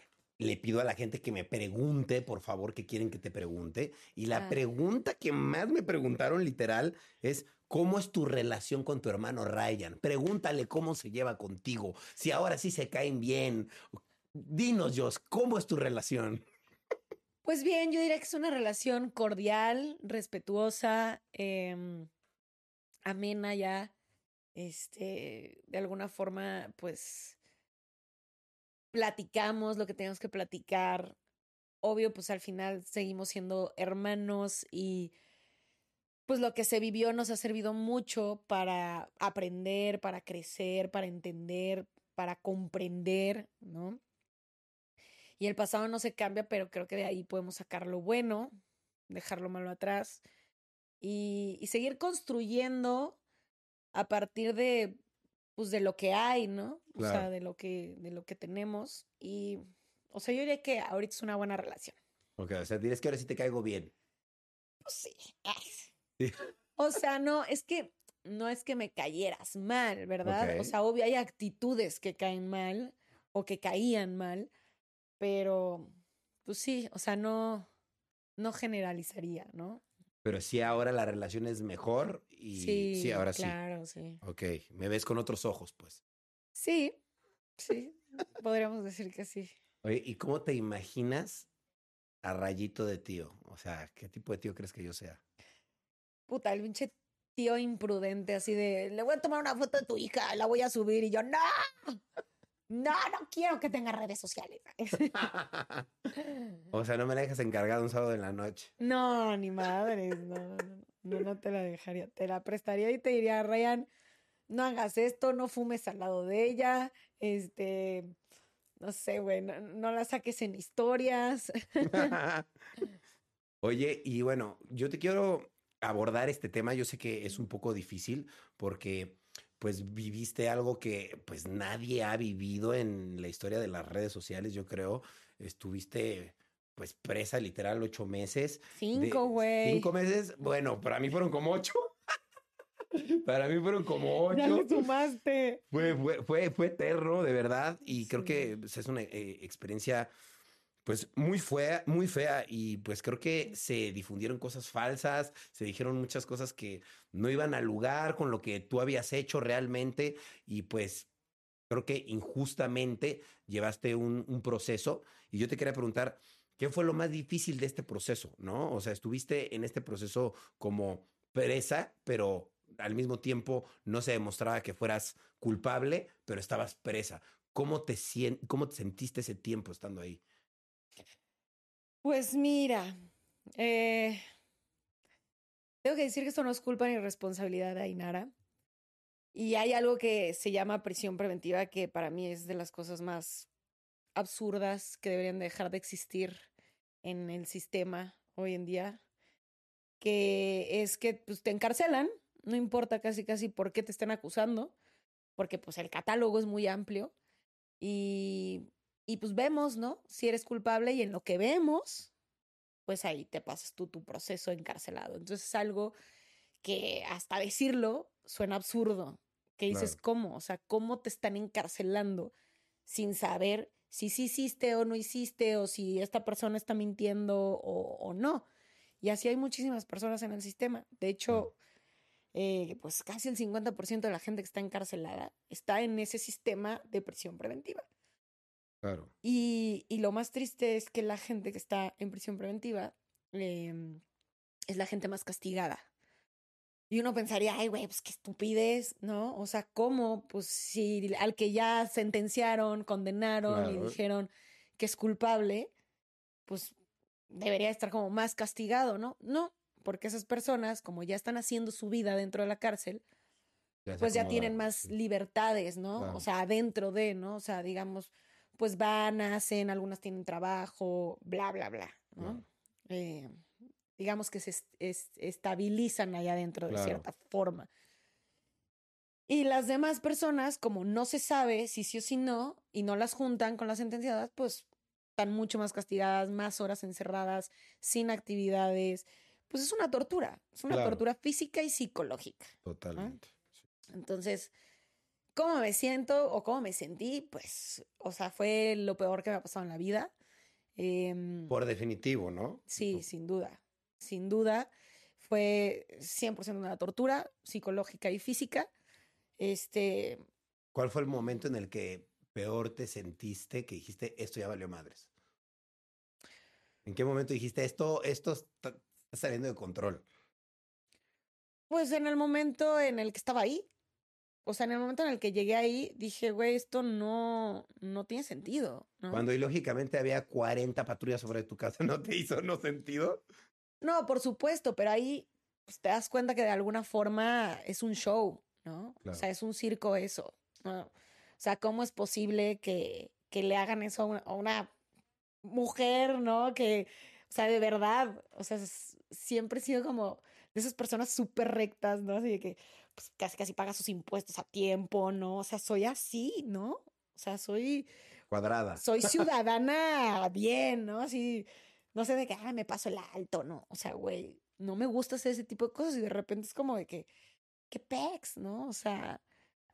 le pido a la gente que me pregunte, por favor, qué quieren que te pregunte. Y la Ah. pregunta que más me preguntaron literal es, ¿cómo es tu relación con tu hermano Ryan? Pregúntale cómo se lleva contigo, si ahora sí se caen bien. Dinos, Jos, ¿cómo es tu relación? Pues bien, yo diría que es una relación cordial, respetuosa, em, amena ya. Este, de alguna forma, pues platicamos lo que tenemos que platicar. Obvio, pues al final seguimos siendo hermanos y pues lo que se vivió nos ha servido mucho para aprender, para crecer, para entender, para comprender, ¿no? Y el pasado no se cambia, pero creo que de ahí podemos sacar lo bueno, dejar lo malo atrás y, y seguir construyendo a partir de, pues, de lo que hay, ¿no? O sea, de lo que, de lo que tenemos. Y, O sea, yo diría que ahorita es una buena relación. Ok, o sea, dirías que ahora sí te caigo bien. Pues sí. O sea, no, es que no es que me cayeras mal, ¿verdad? O sea, obvio hay actitudes que caen mal o que caían mal, pero pues sí, o sea, no, no generalizaría, ¿no? Pero sí ahora la relación es mejor y sí, ahora claro, sí. sí. Ok, me ves con otros ojos, pues. Sí, sí, podríamos decir que sí. Oye, ¿y cómo te imaginas a Rayito de tío? O sea, ¿qué tipo de tío crees que yo sea? Puta, el pinche tío imprudente, así de, le voy a tomar una foto de tu hija, la voy a subir y yo, no, no, no quiero que tenga redes sociales. o sea, no me la dejas encargada un sábado en la noche. No, ni madres, no, no, no, no te la dejaría, te la prestaría y te diría, Ryan, no hagas esto, no fumes al lado de ella, este, no sé, güey, no, no la saques en historias. Oye, y bueno, yo te quiero abordar este tema. Yo sé que es un poco difícil porque pues viviste algo que pues nadie ha vivido en la historia de las redes sociales, yo creo. Estuviste pues presa literal ocho meses. Cinco, güey. Cinco meses. Bueno, para mí fueron como ocho. para mí fueron como Ya ocho. le sumaste. Fue, fue, fue, fue eterno, de verdad, y creo que pues, es una eh, experiencia pues muy fea, muy fea y pues creo que se difundieron cosas falsas, se dijeron muchas cosas que no iban al lugar con lo que tú habías hecho realmente y pues creo que injustamente llevaste un, proceso y yo te quería preguntar, ¿qué fue lo más difícil de este proceso? ¿No? O sea, estuviste en este proceso como presa, pero al mismo tiempo no se demostraba que fueras culpable, pero estabas presa. ¿Cómo te, cómo te sentiste ese tiempo estando ahí? Pues mira, eh, tengo que decir que esto no es culpa ni responsabilidad de Ainara. Y hay algo que se llama prisión preventiva, que para mí es de las cosas más absurdas que deberían dejar de existir en el sistema hoy en día, que es que pues, te encarcelan, no importa casi casi por qué te estén acusando, porque pues el catálogo es muy amplio y, y pues vemos, ¿no? Si eres culpable y en lo que vemos, pues ahí te pasas tú tu proceso encarcelado. Entonces es algo que hasta decirlo suena absurdo, que dices, Claro. ¿cómo? O sea, ¿cómo te están encarcelando sin saber si sí hiciste o no hiciste o si esta persona está mintiendo o, o no? Y así hay muchísimas personas en el sistema. De hecho, eh, pues casi el 50% de la gente que está encarcelada está en ese sistema de prisión preventiva. Claro. Y, y lo más triste es que la gente que está en prisión preventiva em, es la gente más castigada. Y uno pensaría, ay, güey, pues qué estupidez, ¿no? O sea, ¿cómo? Pues si al que ya sentenciaron, condenaron y dijeron que es culpable, pues debería estar como más castigado, ¿no? No, porque esas personas, como ya están haciendo su vida dentro de la cárcel, pues ya tienen más libertades, ¿no? Claro. O sea, adentro de, ¿no? O sea, digamos, pues van, hacen, algunas tienen trabajo, bla, bla, bla, ¿no? Claro. Eh, digamos que se est- es- estabilizan allá adentro de Claro. cierta forma. Y las demás personas, como no se sabe si sí o si no, y no las juntan con las sentenciadas, pues están mucho más castigadas, más horas encerradas, sin actividades. Pues es una tortura, es una Claro. tortura física y psicológica. Totalmente. Entonces, ¿cómo me siento o cómo me sentí? Pues, o sea, fue lo peor que me ha pasado en la vida. Em, Por definitivo, ¿no? sí, sin duda, sin duda. Fue 100% una tortura psicológica y física. Este, ¿Cuál fue el momento en el que peor te sentiste que dijiste esto ya valió madres? ¿En qué momento dijiste esto, esto está, está saliendo de control? pues en el momento en el que estaba ahí, o sea, en el momento en el que llegué ahí, dije, güey, esto no, no tiene sentido. ¿no? Cuando ilógicamente había 40 patrullas sobre tu casa, ¿no te hizo no sentido? No, por supuesto, pero ahí pues, te das cuenta que de alguna forma es un show, ¿no? Claro. O sea, es un circo eso. ¿no? O sea, ¿cómo es posible que, que le hagan eso a una, a una mujer, ¿no? Que, o sea, de verdad, o sea, es- siempre he sido como de esas personas súper rectas, ¿no? Así de que pues, casi casi paga sus impuestos a tiempo, ¿no? O sea, soy así, ¿no? O sea, soy Cuadrada. soy ciudadana bien, ¿no? Así, no sé de que, ah, me paso el alto, ¿no? O sea, güey, no me gusta hacer ese tipo de cosas y de repente es como de que, qué pex, ¿no? O sea,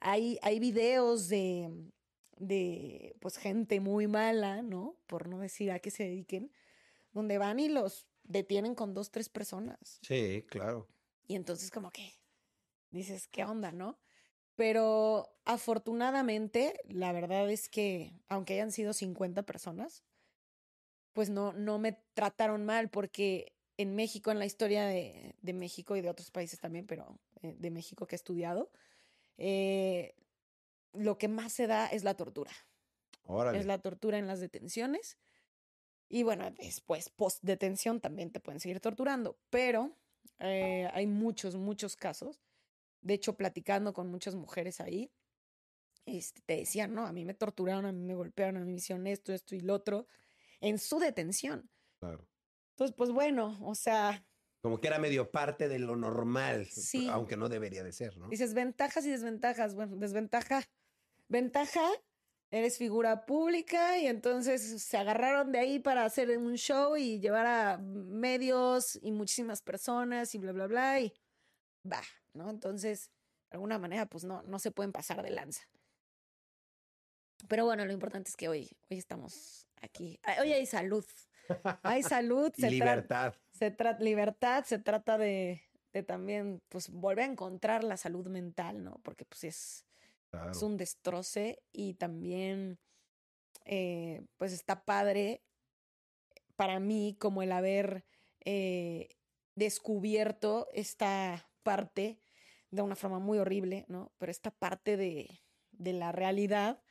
hay, hay videos de, de, pues, gente muy mala, ¿no? Por no decir a qué se dediquen, donde van y los detienen con dos, tres personas. Sí, claro. Y entonces como que dices, ¿qué onda, no? Pero afortunadamente, la verdad es que, aunque hayan sido 50 personas, pues no, no me trataron mal porque en México, en la historia de, de México y de otros países también, pero eh, de México que he estudiado, eh, lo que más se da es la tortura. Órale. Es la tortura en las detenciones. Y bueno, después, post detención, también te pueden seguir torturando. Pero eh, hay muchos, muchos casos. De hecho, platicando con muchas mujeres ahí, este, te decían, no, a mí me torturaron, a mí me golpearon, a mí me hicieron esto, esto y lo otro, en su detención. Claro. Entonces, pues bueno, o sea, Como que era medio parte de lo normal, Sí. aunque no debería de ser, ¿no? dices ventajas y desventajas. Bueno, desventaja. Ventaja, eres figura pública y entonces se agarraron de ahí para hacer un show y llevar a medios y muchísimas personas y bla, bla, bla. Y va, ¿no? Entonces, de alguna manera, pues no, no se pueden pasar de lanza. Pero bueno, lo importante es que hoy, hoy estamos aquí. Ah, Hoy hay salud. Hay salud. Se libertad. se trata libertad, se trata de, de también pues volver a encontrar la salud mental, ¿no? Porque pues es, Claro. es un destroce y también eh, pues está padre para mí como el haber eh, descubierto esta parte de una forma muy horrible, ¿no? Pero esta parte de, de la realidad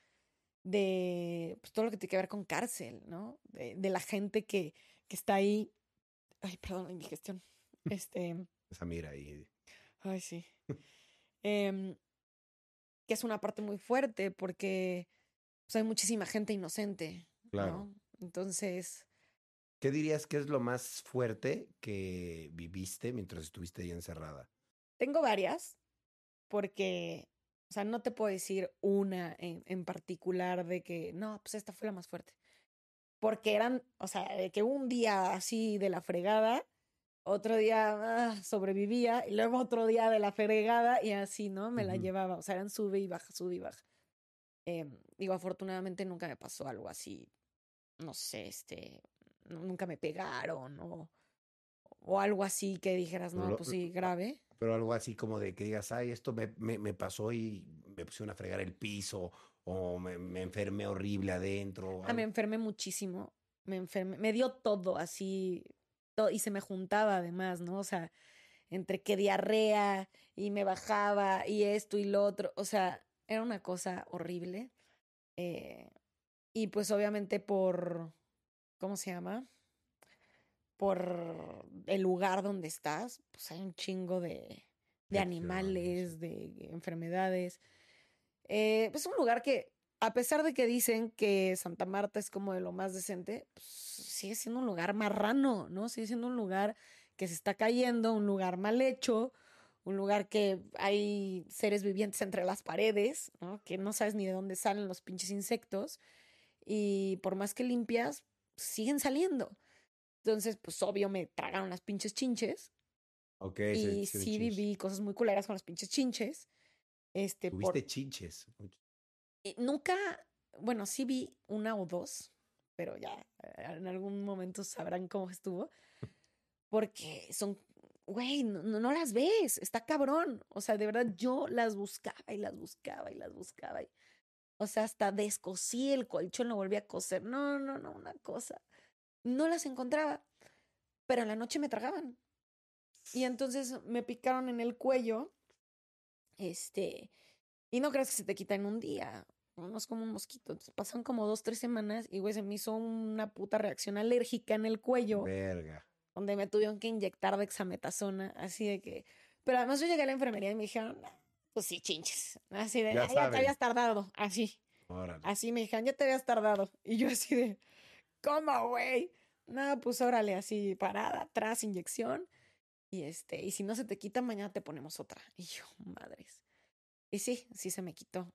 de pues, todo lo que tiene que ver con cárcel, ¿no? De, de la gente que, que está ahí. Ay, perdón, la indigestión. Este. Esa mira ahí. Ay, sí. Em, que es una parte muy fuerte porque pues, hay muchísima gente inocente. Claro. ¿no? Entonces, ¿Qué dirías que es lo más fuerte que viviste mientras estuviste ahí encerrada? tengo varias porque, o sea, no te puedo decir una en, en particular de que, no, pues esta fue la más fuerte. Porque eran, o sea, de que un día así de la fregada, otro día ah, sobrevivía y luego otro día de la fregada y así, ¿no? Me la llevaba, o sea, eran sube y baja, sube y baja. Em, digo, afortunadamente nunca me pasó algo así, no sé, este, nu- nunca me pegaron o, o algo así que dijeras, no, Lo- pues sí, grave. Pero algo así como de que digas, ay, esto me, me, me pasó y me pusieron a fregar el piso o me, me enfermé horrible adentro. Ah, me enfermé muchísimo. Me enfermé, me dio todo así, y se me juntaba además, ¿no? O sea, entre que diarrea y me bajaba y esto y lo otro, o sea, era una cosa horrible. Eh, y pues obviamente por, ¿cómo se llama? Por el lugar donde estás, pues hay un chingo de, de animales, de enfermedades. Eh, pues un lugar que, a pesar de que dicen que Santa Marta es como de lo más decente, pues sigue siendo un lugar marrano, ¿no? Sigue siendo un lugar que se está cayendo, un lugar mal hecho, un lugar que hay seres vivientes entre las paredes, ¿no? Que no sabes ni de dónde salen los pinches insectos y por más que limpias, siguen saliendo. Entonces, pues obvio me tragaron las pinches chinches Ok, y sí viví cosas muy culeras con las pinches chinches. Este, por, Tuviste chinches. Y nunca, bueno, sí vi una o dos, pero ya eh, en algún momento sabrán cómo estuvo. Porque son, güey, no, las ves, está cabrón. O sea, de verdad yo las buscaba y las buscaba y las buscaba. O sea, hasta descosí el colchón, lo volví a coser. No, no, no, una cosa. No las encontraba, pero en la noche me tragaban. Y entonces me picaron en el cuello. Este, y no creas que se te quita en un día. Es como un mosquito. Entonces, pasan como dos, tres semanas y, güey, se me hizo una puta reacción alérgica en el cuello, Verga. donde me tuvieron que inyectar dexametasona, así de que... Pero además yo llegué a la enfermería y me dijeron, "No, pues sí, chinches. Así de, Ya "Ah, ya te habías tardado, así. Órale. Así me dijeron, ya te habías tardado. Y yo así de, ¿cómo, güey? No, pues órale, así, parada, atrás, inyección. Y este, y si no se te quita, mañana te ponemos otra. Y yo, madres. Y sí, sí se me quitó.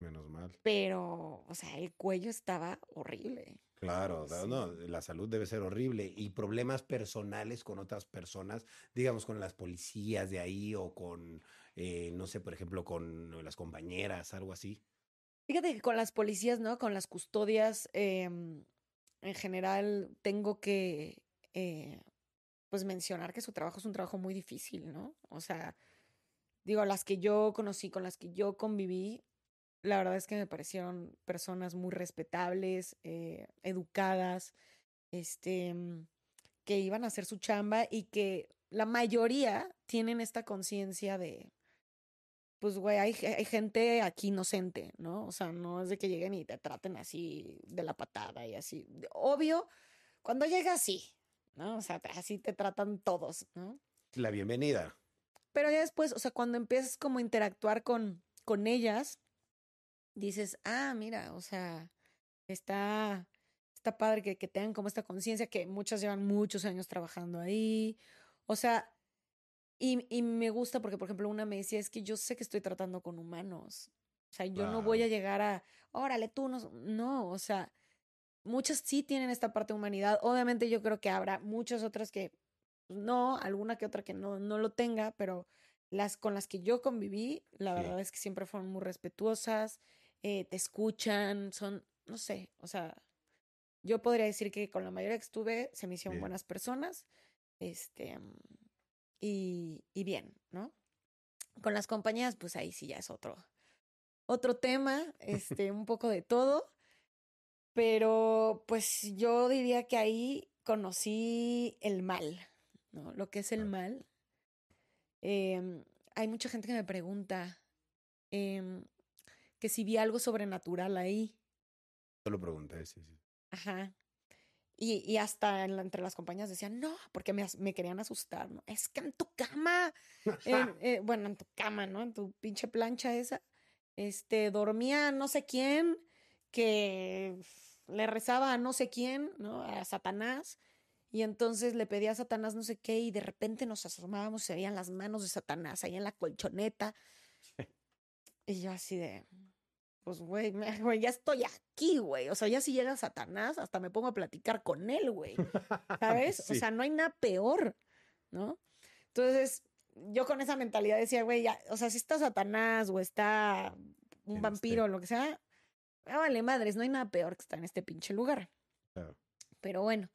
Menos mal. pero, o sea, el cuello estaba horrible. Claro, Sí. no, la salud debe ser horrible y problemas personales con otras personas, digamos con las policías de ahí o con, eh, no sé, por ejemplo, con las compañeras, algo así. Fíjate que con las policías, ¿no? Con las custodias, em, en general, tengo que, eh, pues, mencionar que su trabajo es un trabajo muy difícil, ¿no? O sea, digo, las que yo conocí, con las que yo conviví, la verdad es que me parecieron personas muy respetables, eh, educadas, este, mm, que iban a hacer su chamba y que la mayoría tienen esta conciencia de, pues, güey, hay, ge- hay gente aquí inocente, ¿no? O sea, no es de que lleguen y te traten así de la patada y así. Obvio, cuando llega así, ¿no? O sea, así te tratan todos, ¿no? La bienvenida. Pero ya después, o sea, cuando empiezas como a interactuar con, con ellas, dices, ah, mira, o sea, está, está padre que, que tengan como esta conciencia, que muchas llevan muchos años trabajando ahí. O sea, y, y me gusta porque, por ejemplo, una me decía, es que yo sé que estoy tratando con humanos. O sea, yo no voy a Wow. llegar a, órale, tú no. No, o sea, muchas sí tienen esta parte de humanidad. Obviamente yo creo que habrá muchas otras que pues, no, alguna que otra que no, no lo tenga, pero las con las que yo conviví, la Sí. verdad es que siempre fueron muy respetuosas, eh, te escuchan, son, no sé, o sea, yo podría decir que con la mayoría que estuve se me hicieron Bien. buenas personas, este, mm, y, y bien, ¿no? Con las compañías, pues ahí sí ya es otro, otro tema, este, un poco de todo, pero pues yo diría que ahí conocí el mal, ¿no? Lo que es el mal. Em, hay mucha gente que me pregunta em, que si vi algo sobrenatural ahí. Yo lo pregunté, sí, sí. Ajá. Y, y hasta en la- entre las compañías decían, no, porque me, me querían asustar, ¿no? Es que en tu cama, en- eh, bueno, en tu cama, ¿no? En tu pinche plancha esa, este, dormía no sé quién, que le rezaba a no sé quién, ¿no? A Satanás. Y entonces le pedía a Satanás no sé qué y de repente nos asomábamos y se veían las manos de Satanás ahí en la colchoneta. Y yo así de, pues güey, ya estoy aquí, güey. O sea, ya si llega Satanás, hasta me pongo a platicar con él, güey. ¿Sabes? O sea, no hay nada peor, ¿no? Entonces, yo con esa mentalidad decía, güey, ya, o sea, si está Satanás o está un Quien vampiro o lo que sea, ah, vale, madres, no hay nada peor que estar en este pinche lugar. Claro. Pero bueno,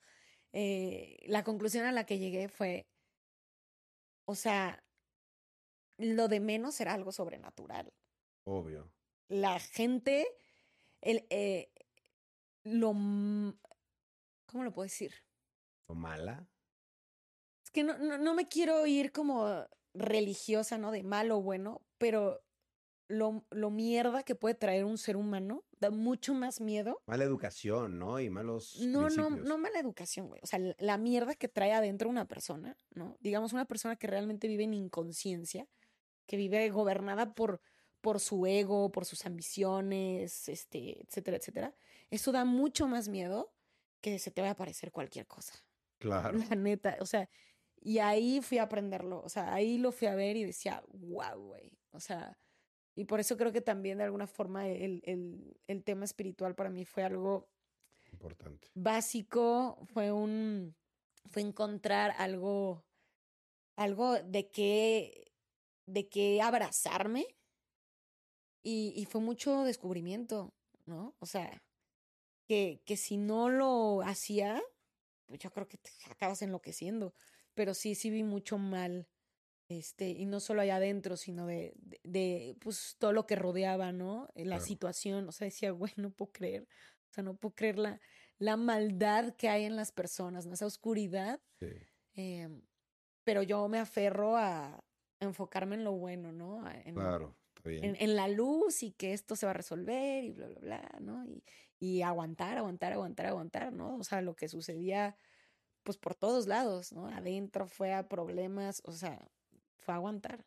eh, la conclusión a la que llegué fue, o sea, lo de menos era algo sobrenatural. Obvio. La gente, el, eh, lo, ¿cómo lo puedo decir? ¿O mala? Es que no, no, no me quiero ir como religiosa, ¿no? De malo o bueno, pero lo, lo mierda que puede traer un ser humano da mucho más miedo Mala educación, ¿no? Y malos No, no, principios. no mala educación, güey. O sea, la- la mierda que trae adentro una persona, ¿no? Digamos, una persona que realmente vive en inconsciencia, que vive gobernada por, por su ego, por sus ambiciones, este, etcétera, etcétera. Eso da mucho más miedo que se te vaya a aparecer cualquier cosa. Claro. La neta, o sea, y ahí fui a aprenderlo. O sea, ahí lo fui a ver y decía, wow, güey. O sea, y por eso creo que también de alguna forma el, el, el tema espiritual para mí fue algo Importante. básico, fue un fue encontrar algo algo de que de que abrazarme y, y fue mucho descubrimiento, ¿no? O sea, que, que si no lo hacía, pues yo creo que te acabas enloqueciendo. Pero sí, sí vi mucho mal, este, y no solo allá adentro, sino de, de, de, pues todo lo que rodeaba, ¿no? La Claro. situación. O sea, decía, güey, no puedo creer. O sea, no puedo creer la, la maldad que hay en las personas, ¿no? Esa oscuridad. Sí. eh, pero yo me aferro a enfocarme en lo bueno, ¿no? En, Claro. En, en la luz y que esto se va a resolver y bla, bla, bla, ¿no? Y, y aguantar, aguantar, aguantar, aguantar, ¿no? O sea, lo que sucedía, pues por todos lados, ¿no? Adentro, fuera, problemas, o sea, fue aguantar.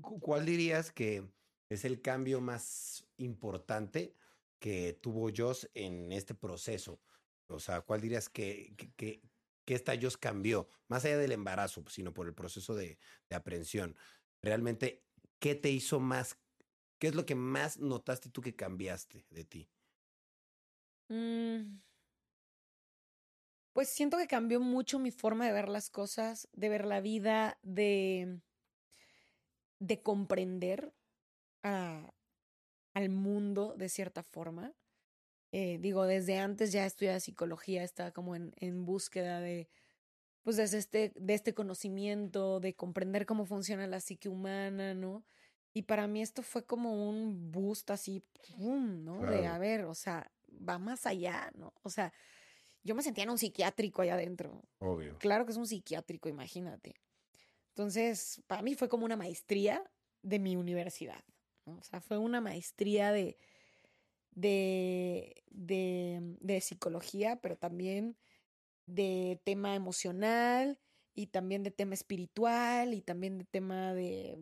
Cu- ¿Cuál dirías que es el cambio más importante que tuvo Joss en este proceso? O sea, ¿cuál dirías que, que, que, que esta Joss cambió? Más allá del embarazo, sino por el proceso de, de aprehensión. Realmente, ¿qué te hizo más, ¿Qué es lo que más notaste tú que cambiaste de ti? Mm. Pues siento que cambió mucho mi forma de ver las cosas, de ver la vida, de, de comprender al mundo de cierta forma. Eh, digo, desde antes ya estudiaba psicología, estaba como en, en búsqueda de, pues, de este, de este conocimiento, de comprender cómo funciona la psique humana, ¿no? Y para mí esto fue como un boost así, ¡pum! ¿no? De, a ver, o sea, va más allá, ¿no? O sea, yo me sentía en un psiquiátrico allá adentro. Obvio. Claro que es un psiquiátrico, imagínate. Entonces, para mí fue como una maestría de mi universidad. ¿no? O sea, fue una maestría de, de, de, de psicología, pero también de tema emocional y también de tema espiritual y también de tema de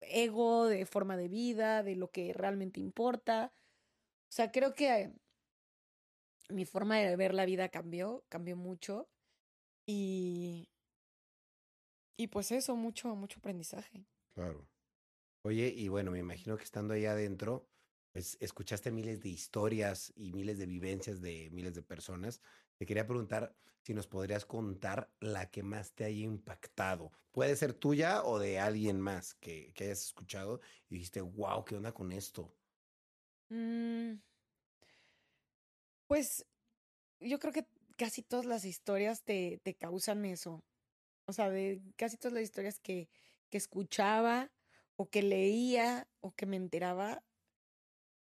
ego, de forma de vida, de lo que realmente importa. O sea, creo que mi forma de ver la vida cambió, cambió mucho. Y, y pues eso, mucho, mucho aprendizaje. Claro. Oye, y bueno, me imagino que estando ahí adentro, pues escuchaste miles de historias y miles de vivencias de miles de personas. Te quería preguntar si nos podrías contar la que más te haya impactado. Puede ser tuya o de alguien más que, que hayas escuchado y dijiste, wow, ¿qué onda con esto? Mm, pues yo creo que casi todas las historias te, te causan eso. O sea, de casi todas las historias que, que escuchaba o que leía o que me enteraba,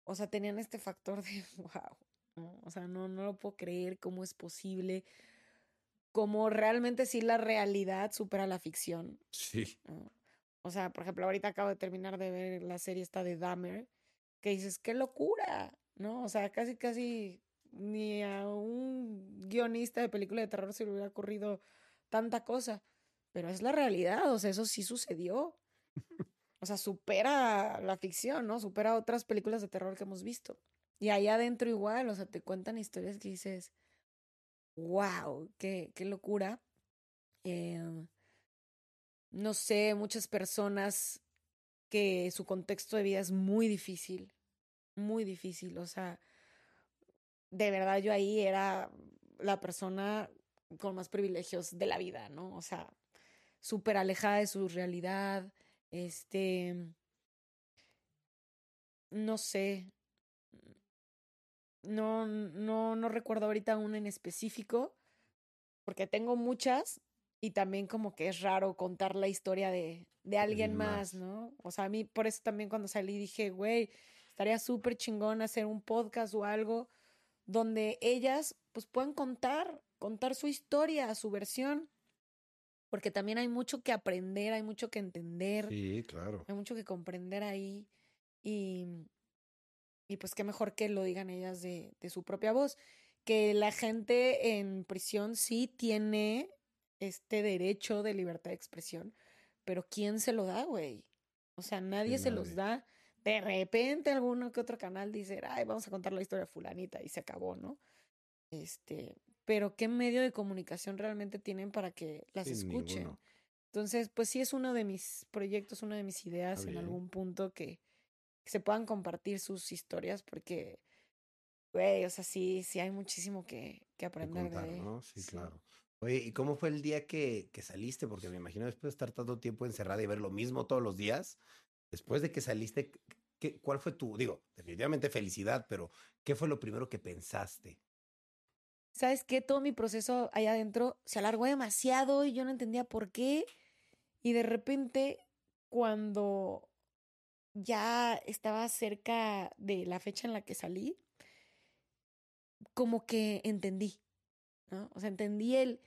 o sea, tenían este factor de wow. ¿No? O sea, no, no lo puedo creer, cómo es posible, cómo realmente sí la realidad supera la ficción. Sí. ¿no? O sea, por ejemplo, ahorita acabo de terminar de ver la serie esta de Dahmer, que dices, qué locura, ¿no? O sea, casi, casi ni a un guionista de película de terror se le hubiera ocurrido tanta cosa. Pero es la realidad, o sea, eso sí sucedió. O sea, supera la ficción, ¿no? Supera otras películas de terror que hemos visto. Y ahí adentro igual, o sea, te cuentan historias que dices, wow, qué, qué locura. Eh, no sé, muchas personas que su contexto de vida es muy difícil, muy difícil. O sea, de verdad yo ahí era la persona con más privilegios de la vida, ¿no? O sea, súper alejada de su realidad, este, no sé, no, no, no recuerdo ahorita una en específico, porque tengo muchas y también como que es raro contar la historia de, de alguien más, más. ¿no? O sea, a mí por eso también cuando salí dije, güey, estaría súper chingón hacer un podcast o algo donde ellas pues puedan contar, contar su historia, su versión, porque también hay mucho que aprender, hay mucho que entender, Sí, claro. hay mucho que comprender ahí y, y pues qué mejor que lo digan ellas de, de su propia voz, que la gente en prisión sí tiene este derecho de libertad de expresión, pero ¿quién se lo da, güey? O sea, nadie Sí, se los da. De repente alguno que otro canal dice, ay, vamos a contar la historia de fulanita y se acabó, ¿no? Este, pero ¿qué medio de comunicación realmente tienen para que las Sí, escuchen? ninguno. Entonces, pues sí es uno de mis proyectos, una de mis ideas en algún punto que, que se puedan compartir sus historias porque, güey, o sea, sí, sí hay muchísimo que, que de aprender contar, de... ¿no? Sí, claro. Oye, ¿y cómo fue el día que, que saliste? Porque me imagino después de estar tanto tiempo encerrada y ver lo mismo todos los días, después de que saliste, ¿qué, ¿cuál fue tu, digo, definitivamente felicidad, pero ¿qué fue lo primero que pensaste? ¿Sabes qué? Todo mi proceso allá adentro se alargó demasiado y yo no entendía por qué. Y de repente, cuando ya estaba cerca de la fecha en la que salí, como que entendí, ¿no? O sea, entendí el,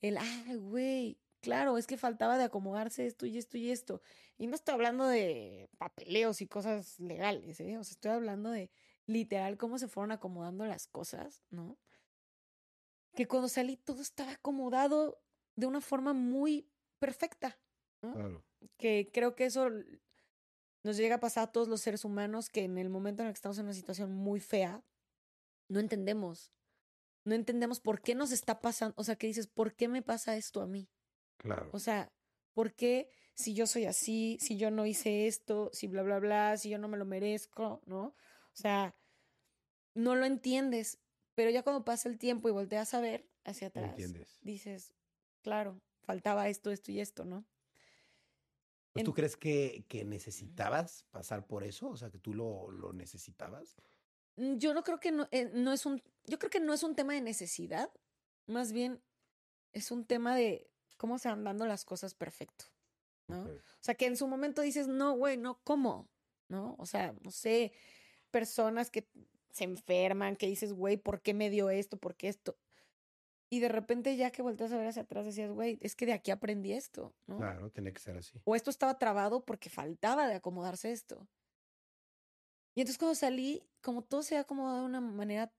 el, ay, güey, claro, es que faltaba de acomodarse esto y esto y esto. Y no estoy hablando de papeleos y cosas legales, ¿eh? O sea, estoy hablando de literal cómo se fueron acomodando las cosas, ¿no? que cuando salí todo estaba acomodado de una forma muy perfecta, ¿no? Claro. que creo que eso nos llega a pasar a todos los seres humanos que en el momento en el que estamos en una situación muy fea, no entendemos, no entendemos por qué nos está pasando, o sea, que dices, ¿por qué me pasa esto a mí? Claro. O sea, ¿por qué si yo soy así, si yo no hice esto, si bla, bla, bla, si yo no me lo merezco, ¿no? O sea, no lo entiendes, pero ya cuando pasa el tiempo y volteas a ver hacia ¿Me atrás, entiendes? dices, claro, faltaba esto, esto y esto, ¿no? Pues, ¿Tú crees que, que necesitabas pasar por eso? O sea, que tú lo, lo necesitabas. Mm, Yo no creo que no, eh, no es un, yo creo que no es un tema de necesidad, más bien es un tema de cómo se van dando las cosas perfecto, ¿no? O sea, que en su momento dices, no, güey, no, ¿cómo? ¿No? O sea, no sé, personas que se enferman, que dices, güey, ¿por qué me dio esto? ¿Por qué esto? Y de repente ya que volteas a ver hacia atrás decías, güey, es que de aquí aprendí esto, ¿no? Claro, tenía que ser así. O esto estaba trabado porque faltaba de acomodarse esto. Y entonces cuando salí, como todo se acomodado de una manera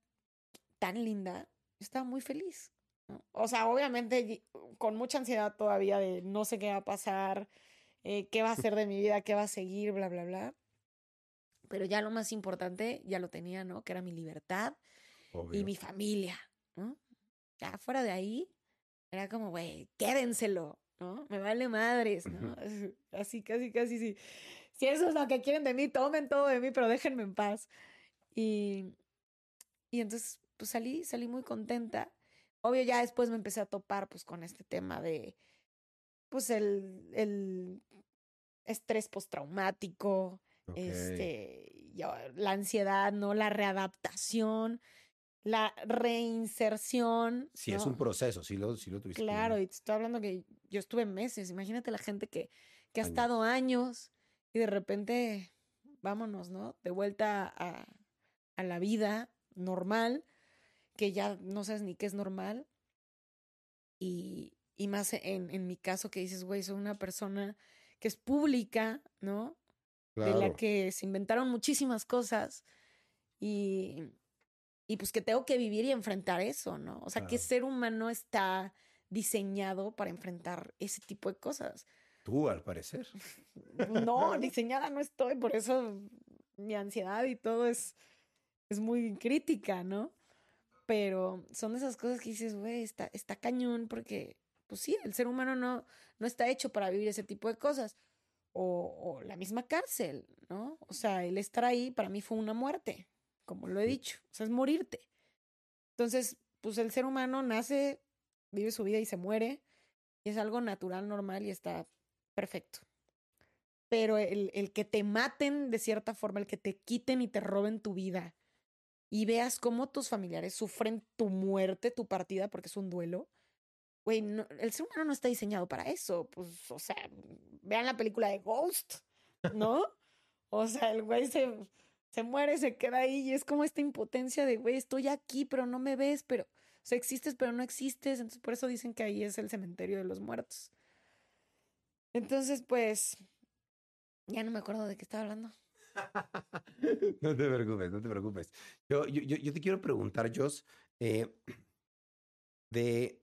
tan linda, estaba muy feliz. ¿no? O sea, obviamente y- con mucha ansiedad todavía de no sé qué va a pasar, eh, qué va a ser de mi vida, qué va a seguir, bla, bla, bla. Pero ya lo más importante ya lo tenía, ¿no? Que era mi libertad y Obvio. mi familia, ¿no? Ya fuera de ahí, era como, güey, quédenselo, ¿no? Me vale madres, ¿no? Así, casi, casi, sí. Si eso es lo que quieren de mí, tomen todo de mí, pero déjenme en paz. Y, y entonces, pues salí, salí muy contenta. Obvio, ya después me empecé a topar, pues, con este tema de, pues, el, el estrés postraumático, Ok. este, la ansiedad, ¿no? La readaptación, la reinserción. Sí, es un proceso, sí lo, sí lo tuviste. Claro, y te estoy hablando que yo estuve meses. Imagínate la gente que, que ha estado años y de repente, vámonos, ¿no? De vuelta a, a la vida normal, que ya no sabes ni qué es normal. Y, y más en, en mi caso que dices, güey, soy una persona que es pública, ¿no? de la Claro. que se inventaron muchísimas cosas y, y pues que tengo que vivir y enfrentar eso, ¿no? O sea, ¿qué Claro. ser humano está diseñado para enfrentar ese tipo de cosas? Tú, al parecer. No, diseñada no estoy, por eso mi ansiedad y todo es, es muy crítica, ¿no? Pero son esas cosas que dices, güey, está, está cañón porque, pues sí, el ser humano no, no está hecho para vivir ese tipo de cosas. O, o la misma cárcel, ¿no? O sea, el estar ahí para mí fue una muerte, como lo he dicho, o sea, es morirte. Entonces, pues el ser humano nace, vive su vida y se muere, y es algo natural, normal y está perfecto. Pero el, el que te maten de cierta forma, el que te quiten y te roben tu vida y veas cómo tus familiares sufren tu muerte, tu partida, porque es un duelo, güey, no- el ser humano no está diseñado para eso. Pues, o sea, vean la película de Ghost, ¿no? o sea, el güey se, se muere, se queda ahí y es como esta impotencia de, güey, estoy aquí, pero no me ves, pero, o sea, existes, pero no existes. Entonces, por eso dicen que ahí es el cementerio de los muertos. Entonces, pues, ya no me acuerdo de qué estaba hablando. no te preocupes, no te preocupes. Yo, yo, yo, te quiero preguntar, Jos, eh, de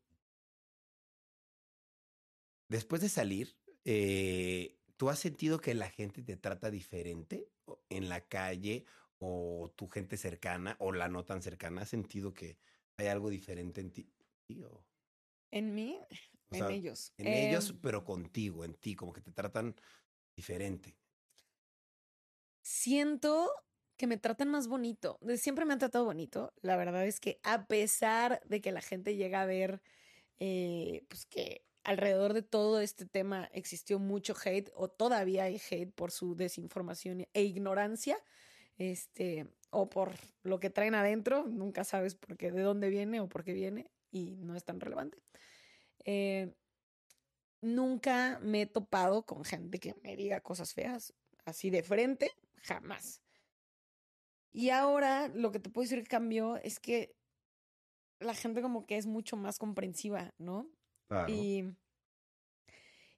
después de salir, eh, ¿tú has sentido que la gente te trata diferente en la calle o tu gente cercana o la no tan cercana? ¿Has sentido que hay algo diferente en ti? O, En mí, o en ellos. En ellos, Em, pero contigo, en ti, como que te tratan diferente. siento que me tratan más bonito. Siempre me han tratado bonito. La verdad es que a pesar de que la gente llega a ver, eh, pues que alrededor de todo este tema existió mucho hate o todavía hay hate por su desinformación e ignorancia, este, o por lo que traen adentro, nunca sabes por qué, de dónde viene o por qué viene y no es tan relevante. Eh, nunca me he topado con gente que me diga cosas feas así de frente, jamás. Y ahora lo que te puedo decir que cambió es que la gente como que es mucho más comprensiva, ¿no? Claro. Y,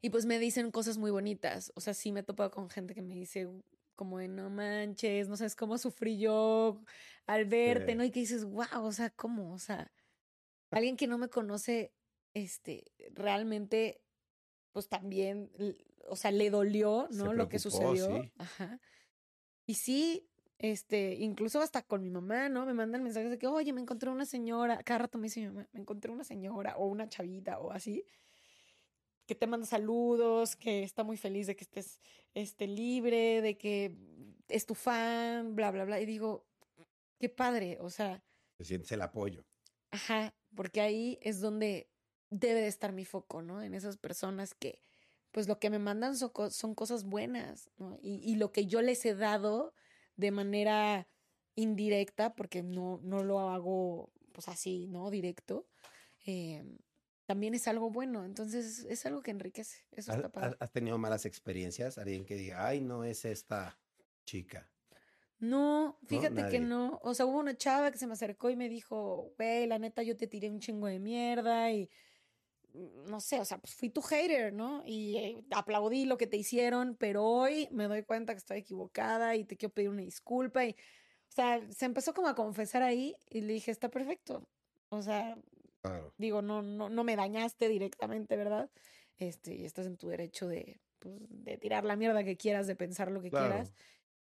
y pues me dicen cosas muy bonitas. O sea, sí me he topado con gente que me dice como de no manches, no sabes cómo sufrí yo al verte, Sí. ¿no? Y que dices, wow, o sea, ¿cómo? O sea, alguien que no me conoce, este, realmente, pues también, o sea, le dolió, ¿no? Lo que sucedió. sí. Ajá. Y sí, este, incluso hasta con mi mamá, ¿no? Me mandan mensajes de que, oye, me encontré una señora, cada rato me dice mi mamá, me encontré una señora o una chavita o así, que te manda saludos, que está muy feliz de que estés este, libre, de que es tu fan, bla, bla, bla. Y digo, qué padre, o sea, Te sientes el apoyo. Ajá, porque ahí es donde debe de estar mi foco, ¿no? En esas personas que, pues lo que me mandan son, co- son cosas buenas, ¿no? Y, y lo que yo les he dado de manera indirecta, porque no, no lo hago pues así, ¿no? Directo, eh, también es algo bueno. Entonces es algo que enriquece. Eso ¿Has, está padre. has- tenido malas experiencias? Alguien que diga, ay, no es esta chica. No, fíjate que no. O sea, hubo una chava que se me acercó y me dijo, güey, la neta, yo te tiré un chingo de mierda y no sé, o sea, pues fui tu hater, ¿no? Y eh, aplaudí lo que te hicieron, pero hoy me doy cuenta que estoy equivocada y te quiero pedir una disculpa. Y, o sea, se empezó como a confesar ahí y le dije, está perfecto. O sea, Claro. digo, no, no, no me dañaste directamente, ¿verdad? Este, y estás en tu derecho de, pues, de tirar la mierda que quieras, de pensar lo que Claro. quieras.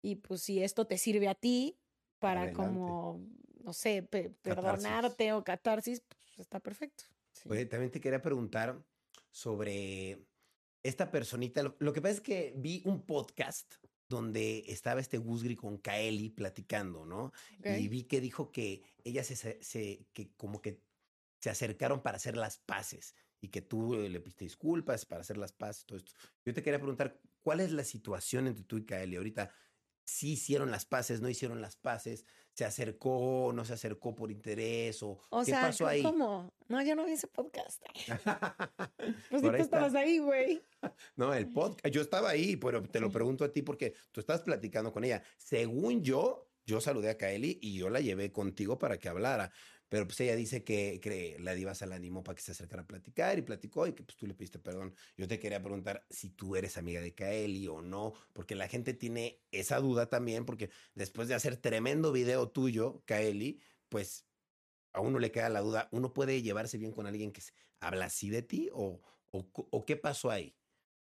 Y pues si esto te sirve a ti para Adelante. como, no sé, pe- Catarsis. perdonarte o catarsis, pues está perfecto. Sí. Oye, también te quería preguntar sobre esta personita. Lo, lo que pasa es que vi un podcast donde estaba este Gusgri con Kaeli platicando, ¿no? Ok. Y vi que dijo que ellas se, se- que como que se acercaron para hacer las paces y que tú eh, le pediste disculpas para hacer las paces, todo esto. Yo te quería preguntar, ¿cuál es la situación entre tú y Kaeli ahorita? ¿Sí hicieron las paces, no hicieron las paces? ¿Se acercó, no se acercó por interés? ¿O, O qué sea, pasó ¿cómo- ahí? ¿cómo? No, yo no vi ese podcast. Pues si tú estabas ahí, güey. No, el podcast, yo estaba ahí, pero te lo pregunto a ti porque tú estás platicando con ella. Según yo, yo saludé a Kaeli y yo la llevé contigo para que hablara. Pero pues ella dice que, que la diva se la animó para que se acercara a platicar y platicó y que pues tú le pediste perdón. Yo te quería preguntar si tú eres amiga de Kaeli o no, porque la gente tiene esa duda también, porque después de hacer tremendo video tuyo, Kaeli, pues a uno le queda la duda, ¿uno puede llevarse bien con alguien que habla así de ti o, o, o qué pasó ahí?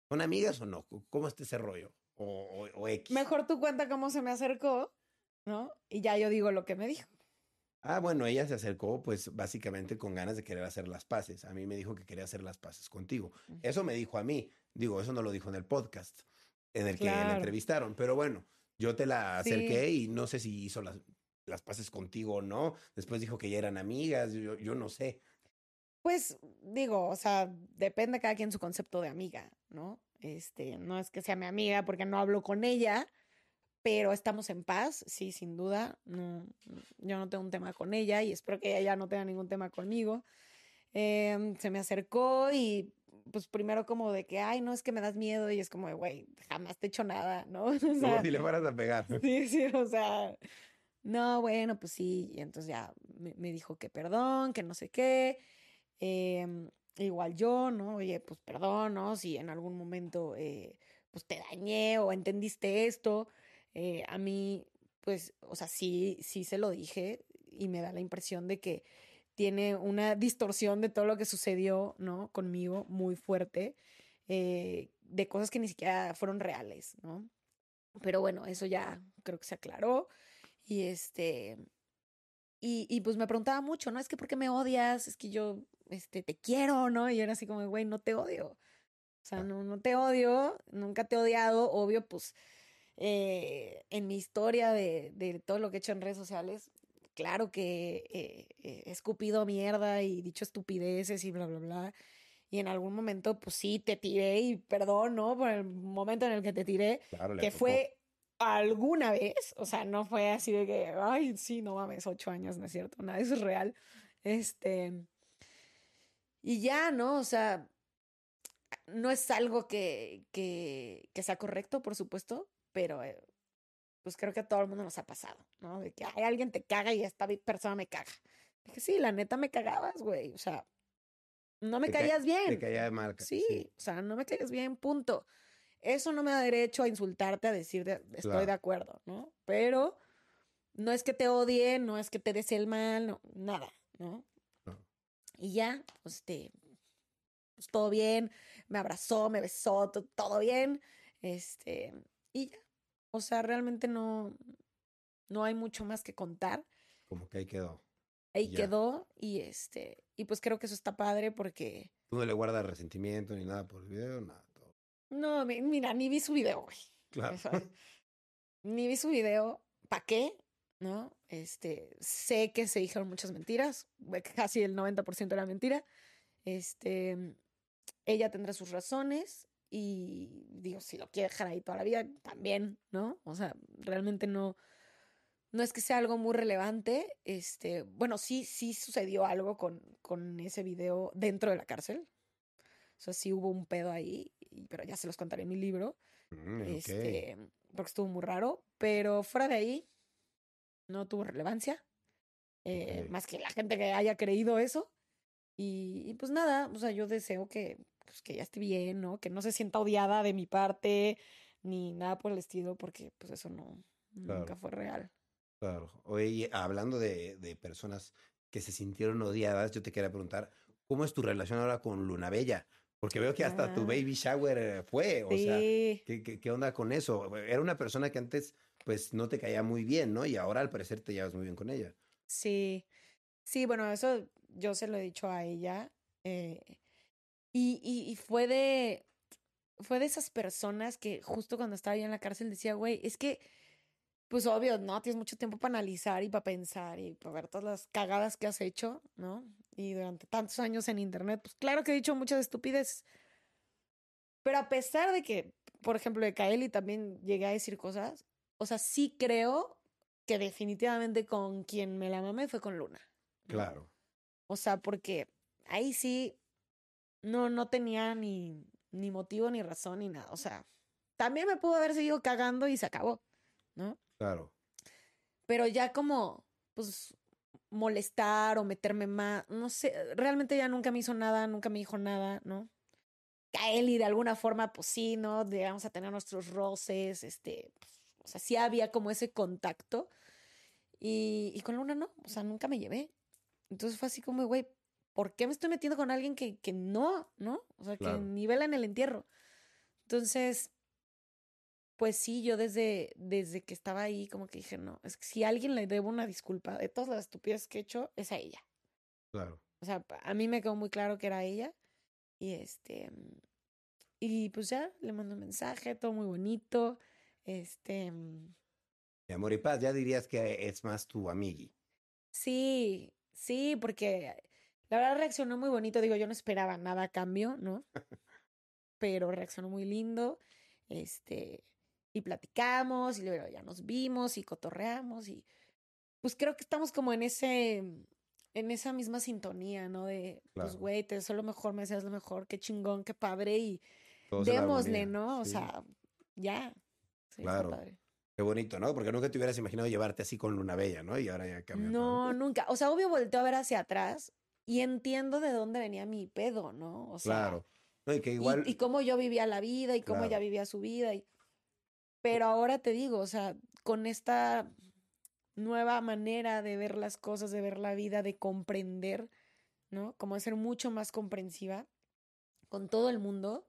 ¿Son amigas o no? ¿Cómo está ese rollo? O, o- o X. Mejor tú cuenta cómo se me acercó, ¿no? Y ya yo digo lo que me dijo. Ah, bueno, ella se acercó pues básicamente con ganas de querer hacer las paces. A mí me dijo que quería hacer las paces contigo. Eso me dijo a mí. Digo, eso no lo dijo en el podcast en el que la entrevistaron. Pero bueno, yo te la Sí. acerqué y no sé si hizo las, las paces contigo o no. Después dijo que ya eran amigas. Yo, yo no sé. Pues digo, o sea, depende cada quien su concepto de amiga, ¿no? Este, no es que sea mi amiga porque no hablo con ella, pero estamos en paz, sí, sin duda. No, yo no tengo un tema con ella y espero que ella ya no tenga ningún tema conmigo. Em, se me acercó y pues primero como de que, ay, no, es que me das miedo y es como, de, güey, jamás te he hecho nada, ¿no? O Como si le fueras a pegar. Sí, sí, o sea, no, bueno, pues sí, y entonces ya me, me dijo que perdón, que no sé qué, em, igual yo, ¿no? Oye, pues perdón, ¿no? Si en algún momento, eh, pues te dañé o entendiste esto, eh, a mí, pues, o sea, sí, sí se lo dije y me da la impresión de que tiene una distorsión de todo lo que sucedió, ¿no? Conmigo muy fuerte, eh, de cosas que ni siquiera fueron reales, ¿no? Pero bueno, eso ya creo que se aclaró. Y este. Y, y pues me preguntaba mucho, ¿no? Es que ¿por qué me odias? Es que yo este, te quiero, ¿no? Y yo era así como, güey, no te odio. O sea, no, no te odio, nunca te he odiado. Obvio, pues eh, en mi historia de, de todo lo que he hecho en redes sociales, claro que eh, eh, he escupido mierda y dicho estupideces y bla, bla, bla. Y en algún momento, pues sí, te tiré y perdón, ¿no? Por el momento en el que te tiré Claro, que fue alguna vez, o sea, no fue así de que, ay, sí, no mames, ocho años, no es cierto, nada, eso es real. Este, y ya, ¿no? O sea, no es algo que, que, que sea correcto, por supuesto, pero eh, pues creo que a todo el mundo nos ha pasado, ¿no? De que hay alguien te caga y esta persona me caga. Dije, sí, la neta me cagabas, güey, o sea, no me Te ca- caías bien. Te caía de marca. Sí, o sea, no me caes bien, punto. Eso no me da derecho a insultarte, a decirte, estoy Claro. de acuerdo, ¿no? Pero no es que te odie, no es que te des el mal, no, nada, ¿no? No. Y ya, pues, este, pues todo bien, me abrazó, me besó, to- todo bien, este, y ya. O sea, realmente no, no hay mucho más que contar. Como que ahí quedó. ahí quedó y este, y pues creo que eso está padre porque, Tú no le guardas resentimiento ni nada por el video, nada. todo. no, mi- mira, ni vi su video, güey. Claro. Ni vi su video, ¿para qué? ¿No? Este, sé que se dijeron muchas mentiras, casi el 90% era mentira. Este, ella tendrá sus razones y digo, si lo quiere dejar ahí toda la vida, también, ¿no? O sea, realmente no, no es que sea algo muy relevante. Este, bueno, sí, sí sucedió algo con, con ese video dentro de la cárcel. O sea, sí hubo un pedo ahí, pero ya se los contaré en mi libro Mm, este, porque estuvo muy raro, pero fuera de ahí no tuvo relevancia, eh, Ok. más que la gente que haya creído eso. Y, y pues nada, o sea, yo deseo que, pues, que ya esté bien, ¿no? Que no se sienta odiada de mi parte, ni nada por el estilo, porque pues eso no, nunca fue real. Claro. Oye, hablando de, de personas que se sintieron odiadas, yo te quería preguntar, ¿cómo es tu relación ahora con Luna Bella? Porque veo que hasta tu Ah. baby shower eh, fue, o sea, Sí, ¿qué, qué, qué onda con eso? Era una persona que antes, pues, no te caía muy bien, ¿no? Y ahora al parecer te llevas muy bien con ella. sí, sí, bueno, eso yo se lo he dicho a ella. eh, y, y, y fue de, fue de esas personas que justo cuando estaba yo en la cárcel decía, güey, es que, pues obvio, ¿no? Tienes mucho tiempo para analizar y para pensar y para ver todas las cagadas que has hecho, ¿no? Y durante tantos años en internet, pues claro que he dicho muchas estupideces. Pero a pesar de que, por ejemplo, de Kaeli también llegué a decir cosas, o sea, sí creo que definitivamente con quien me la mamé fue con Luna. Claro. O sea, porque ahí sí no, no tenía ni, ni motivo, ni razón, ni nada. O sea, también me pudo haber seguido cagando y se acabó, ¿no? Claro. Pero ya como, pues, molestar o meterme más, no sé, realmente ella nunca me hizo nada, nunca me dijo nada, ¿no? Kaeli de alguna forma, pues sí, ¿no? Llegamos a tener nuestros roces, este, pues, o sea, sí había como ese contacto. Y, y con Luna no, o sea, nunca me llevé. Entonces fue así como, güey, ¿por qué me estoy metiendo con alguien que, que no, no? O sea, Claro. que nivela en el entierro. Entonces, pues sí, yo desde, desde que estaba ahí, como que dije, no, es que si a alguien le debo una disculpa de todas las estupideces que he hecho, es a ella. Claro. O sea, a mí me quedó muy claro que era ella. Y este. mm, Y pues ya le mando un mensaje, todo muy bonito. Este. mm, Mi amor y paz, ya dirías que es más tu amigui. Sí, sí, porque la verdad reaccionó muy bonito. Digo, yo no esperaba nada a cambio, ¿no? Pero reaccionó muy lindo. Este. Y platicamos, y luego ya nos vimos y cotorreamos. Y pues creo que estamos como en ese. En esa misma sintonía, ¿no? De, pues, Claro. güey, te deseo lo mejor, me deseas lo mejor, qué chingón, qué padre. Y démosle. ¿no? O Sí. sea, ya. Sí, Claro. padre. Qué bonito, ¿no? Porque nunca te hubieras imaginado llevarte así con Luna Bella, ¿no? Y ahora ya cambió todo. No, nunca. O sea, obvio volteo a ver hacia atrás y entiendo de dónde venía mi pedo, ¿no? O sea, Claro. No, y que y- igual. y, cómo yo vivía la vida y cómo Claro. ella vivía su vida. Y... Pero ahora te digo, o sea, con esta nueva manera de ver las cosas, de ver la vida, de comprender, ¿no? Como de ser mucho más comprensiva con todo el mundo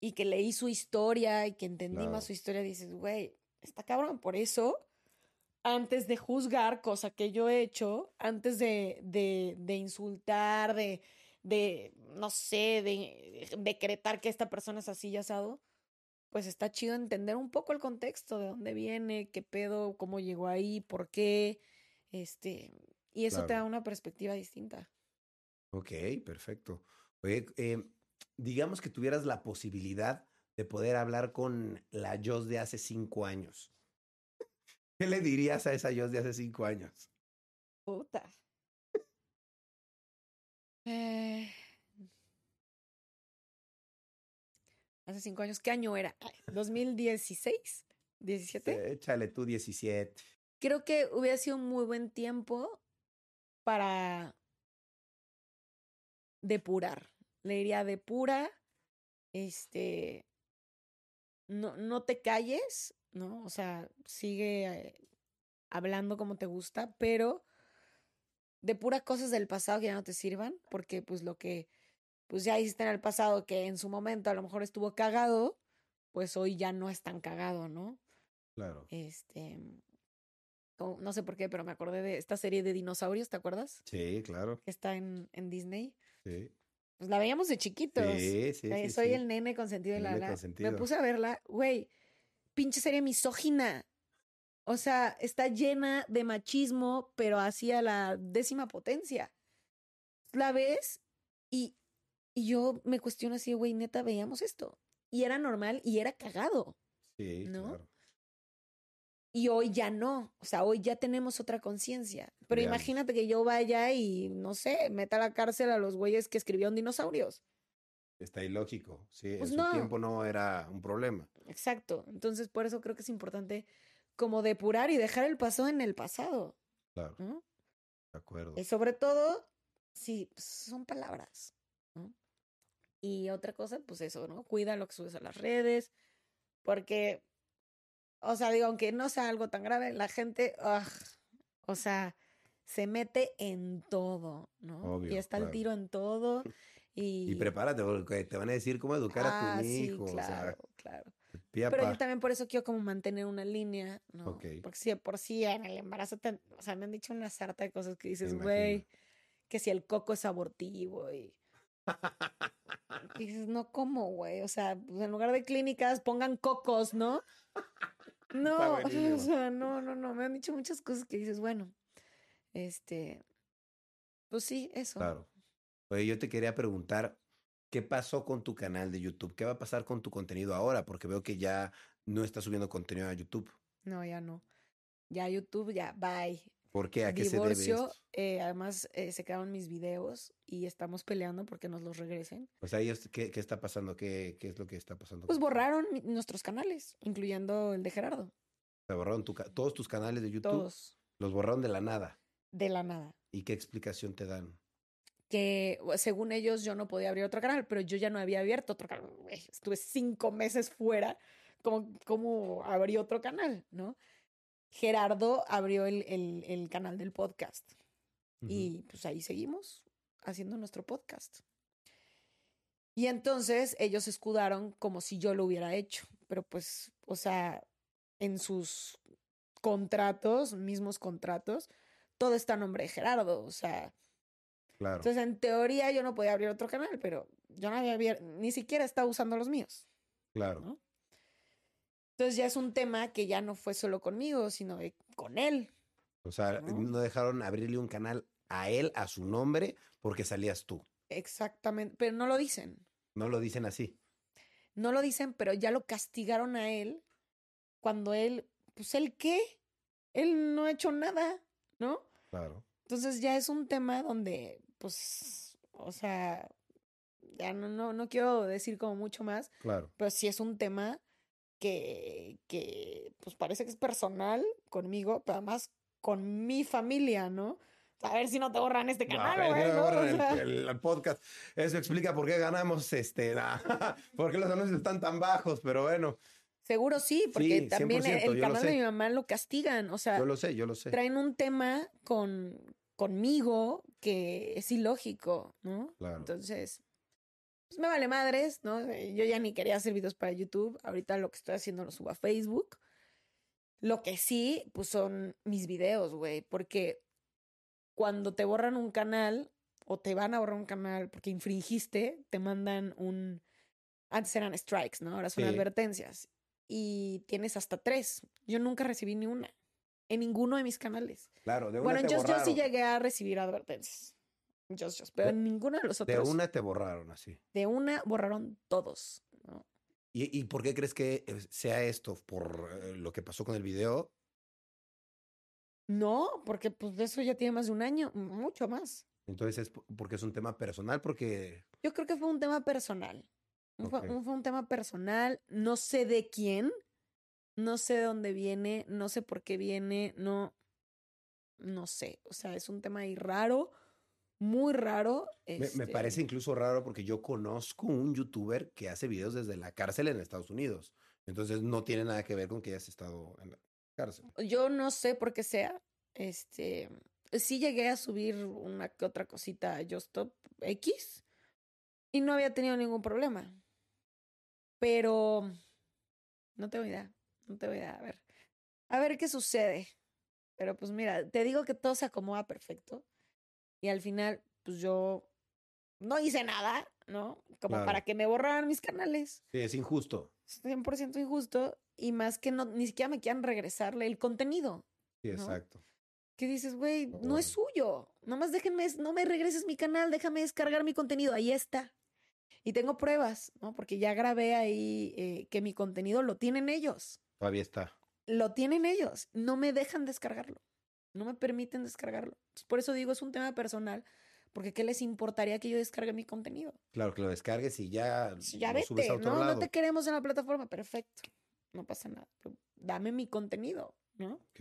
y que leí su historia y que entendí Claro. más su historia, dices, güey, está cabrón. Por eso, antes de juzgar cosa que yo he hecho, antes de, de, de insultar, de, de, no sé, de decretar que esta persona es así y asado, pues está chido entender un poco el contexto, de dónde viene, qué pedo, cómo llegó ahí, por qué, este, y eso te da una perspectiva distinta. Ok, perfecto. Oye, eh, digamos que tuvieras la posibilidad de poder hablar con la Joss de hace cinco años. ¿Qué le dirías a esa Joss de hace cinco años? Puta. Eh, hace cinco años, ¿qué año era? Ay, ¿2016? ¿17? Eh, Échale tú 17. Creo que hubiera sido un muy buen tiempo para depurar. Le diría depura, este, no, no te calles, ¿no? O sea, sigue eh, hablando como te gusta, pero depura cosas del pasado que ya no te sirvan, porque pues lo que pues ya hiciste en el pasado que en su momento a lo mejor estuvo cagado, pues hoy ya no es tan cagado, ¿no? Claro. Este. como- no sé por qué, pero me acordé de esta serie de dinosaurios, ¿te acuerdas? Sí, claro. Que está en, en Disney. Sí. Pues la veíamos de chiquitos. Sí, sí, Eh, sí, soy sí. el nene consentido de la. Me puse a verla, güey, pinche serie misógina. O sea, está llena de machismo, pero hacia la décima potencia. La ves y, y yo me cuestiono así, güey, neta, veíamos esto. Y era normal y era cagado. Sí, ¿no? claro. Y hoy ya no. O sea, hoy ya tenemos otra conciencia. Pero imagínate que yo vaya y, no sé, meta a la cárcel a los güeyes que escribieron dinosaurios. Está ilógico. Sí, Pues en no. su tiempo no era un problema. Exacto. Entonces, por eso creo que es importante como depurar y dejar el pasado en el pasado. Claro, ¿no? de acuerdo. Y sobre todo, si pues, son palabras. ¿no? Y otra cosa, pues eso, ¿no? Cuida lo que subes a las redes. Porque, o sea, digo, aunque no sea algo tan grave, la gente, ugh, o sea, se mete en todo, ¿no? Obvio, y está el tiro en todo. Y, Y prepárate, porque te van a decir cómo educar a Ah, tu sí, hijo. claro, O sea, claro. Pero yo también por eso quiero como mantener una línea, ¿no? Ok. Porque si de por sí en el embarazo, te- o sea, me han dicho una sarta de cosas que dices, güey, que si el coco es abortivo y... y dices, no, ¿cómo, güey? O sea, pues, en lugar de clínicas, pongan cocos, ¿no? No, o sea, no, no, no, me han dicho muchas cosas que dices, bueno, este, pues sí, eso. Claro. Oye, yo te quería preguntar, ¿qué pasó con tu canal de YouTube? ¿Qué va a pasar con tu contenido ahora? Porque veo que ya no estás subiendo contenido a YouTube. No, ya no. Ya YouTube, ya, bye. ¿Por qué? ¿A qué se debe divorcio, esto? eh, además eh, se quedaron mis videos y estamos peleando porque nos los regresen. O sea, ¿qué, qué está pasando? ¿Qué, ¿Qué es lo que está pasando? Pues borraron nuestros canales, incluyendo el de Gerardo, Se borraron tu todos tus canales de YouTube. todos, Los borraron de la nada. de la nada. ¿Y qué explicación te dan? Que según ellos yo no podía abrir otro canal, pero yo ya no había abierto otro canal. Estuve cinco meses fuera, como, como abrí otro canal, ¿no? Gerardo abrió el, el, el canal del podcast. Y pues ahí seguimos haciendo nuestro podcast. Y entonces ellos se escudaron como si yo lo hubiera hecho, pero pues, o sea, en sus contratos, mismos contratos, todo está a nombre de Gerardo, o sea, Claro. entonces en teoría yo no podía abrir otro canal, pero yo no había abier- ni siquiera estaba usando los míos, claro. ¿no? Entonces ya es un tema que ya no fue solo conmigo, sino de- con él. O sea, ¿no? no dejaron abrirle un canal a él, a su nombre, porque salías tú. Exactamente, pero no lo dicen. No lo dicen así. No lo dicen, pero ya lo castigaron a él cuando él, pues él qué? Él no ha hecho nada, ¿no? Claro. Entonces ya es un tema donde, pues, o sea, ya no, no, no quiero decir como mucho más, Claro. pero sí es un tema que, que, pues parece que es personal conmigo, pero además con mi familia, ¿no? A ver si no te borran este canal, No, güey, borran O sea, el, el podcast. Eso explica por qué ganamos, este, nah, por qué los anuncios están tan bajos, pero bueno, Seguro sí, porque Sí, también 100%, el canal de mi mamá lo castigan, o sea, yo lo sé, yo lo sé. traen un tema con conmigo que es ilógico, ¿no? Claro. Entonces, pues me vale madres, ¿no? Eh, Yo ya ni quería hacer videos para YouTube, ahorita lo que estoy haciendo lo subo a Facebook. Lo que sí, pues son mis videos, güey, porque cuando te borran un canal o te van a borrar un canal porque infringiste, te mandan un... Antes eran strikes, ¿no? Ahora son Sí. advertencias. Y tienes hasta tres. Yo nunca recibí ni una. En ninguno de mis canales. Claro, de una Bueno, en te Just Just sí llegué a recibir advertencias. En Just Just, pero De- en ninguno de los De otros. una te borraron así. de una borraron todos. ¿no? ¿Y, y por qué crees que eh, sea esto? ¿Por eh, lo que pasó con el video? No, porque pues de eso ya tiene más de un año, mucho más. Entonces es po- porque es un tema personal, porque... Yo creo que fue un tema personal. Fue un tema personal, no sé de quién, no sé de dónde viene, no sé por qué viene, no, no sé. O sea, es un tema ahí raro, muy raro. Me, me este, parece incluso raro porque yo conozco un youtuber que hace videos desde la cárcel en Estados Unidos. Entonces no tiene nada que ver con que hayas estado en la cárcel. Yo no sé por qué sea. Este, sí llegué a subir una que otra cosita a Just Stop X y no había tenido ningún problema. Pero no tengo idea, no tengo idea. A ver, a ver qué sucede. Pero pues mira, te digo que todo se acomoda perfecto. Y al final, pues yo no hice nada, ¿no? Como Claro. para que me borraran mis canales. Sí, es injusto. 100% injusto. Y más que no, ni siquiera me quieran regresarle el contenido. Sí, ¿No? exacto. Que dices, güey, no es suyo. Nomás déjenme, no me regreses mi canal, déjame descargar mi contenido. Ahí está. Y tengo pruebas, ¿no? Porque ya grabé ahí eh, que mi contenido lo tienen ellos. Todavía está. Lo tienen ellos. No me dejan descargarlo. No me permiten descargarlo. Entonces, por eso digo, es un tema personal. Porque ¿qué les importaría que yo descargue mi contenido? Claro, que lo descargues y ya, Si ya lo subes vete, a otro ¿no? lado. No te queremos en la plataforma. Perfecto. No pasa nada. Pero dame mi contenido, ¿no? Ok.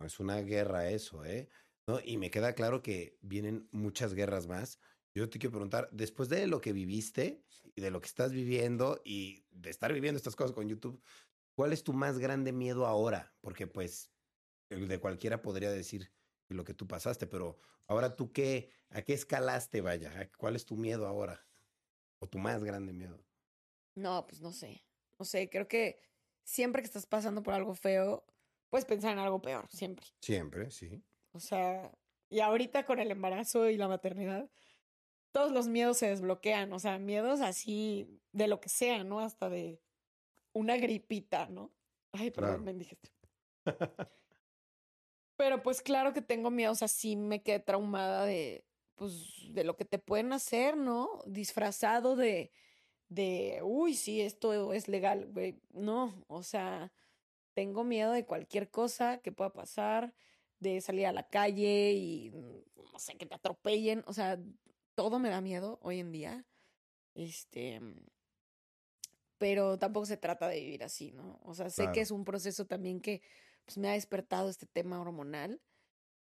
Es una guerra eso, ¿eh? ¿No? Y me queda claro que vienen muchas guerras más. Yo te quiero preguntar, después de lo que viviste y de lo que estás viviendo y de estar viviendo estas cosas con YouTube, ¿cuál es tu más grande miedo ahora? Porque pues el de cualquiera podría decir lo que tú pasaste, pero ahora tú qué, ¿a qué escalaste, vaya? ¿A ¿Cuál es tu miedo ahora? ¿O tu más grande miedo? No, pues no sé. No sé, creo que siempre que estás pasando por algo feo, puedes pensar en algo peor, siempre. Siempre, sí. O sea, y ahorita con el embarazo y la maternidad, todos los miedos se desbloquean. O sea, miedos así de lo que sea, ¿no? Hasta de una gripita, ¿no? Ay, perdón, Claro. me dijiste. Pero pues claro que tengo miedo, o sea, sí me quedé traumada de, pues, de lo que te pueden hacer, ¿no? Disfrazado de, de, uy, sí, esto es legal, güey. No, o sea, tengo miedo de cualquier cosa que pueda pasar, de salir a la calle y, no sé, que te atropellen, o sea, todo me da miedo hoy en día. Este, pero tampoco se trata de vivir así, ¿no? O sea, sé Claro. que es un proceso también que pues, me ha despertado este tema hormonal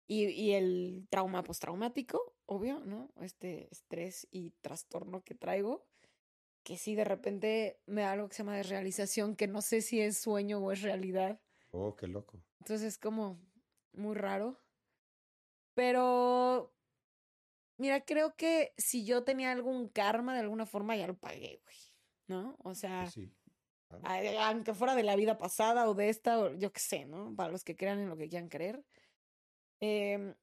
y, y el trauma postraumático, obvio, ¿no? Este estrés y trastorno que traigo, que sí, de repente me da algo que se llama desrealización, que no sé si es sueño o es realidad. Oh, qué loco. Entonces es como muy raro. Pero, mira, creo que si yo tenía algún karma de alguna forma, ya lo pagué, güey. ¿No? O sea, Pues sí. claro. Ay, aunque fuera de la vida pasada o de esta, o yo qué sé, ¿no? Para los que crean en lo que quieran creer. Em,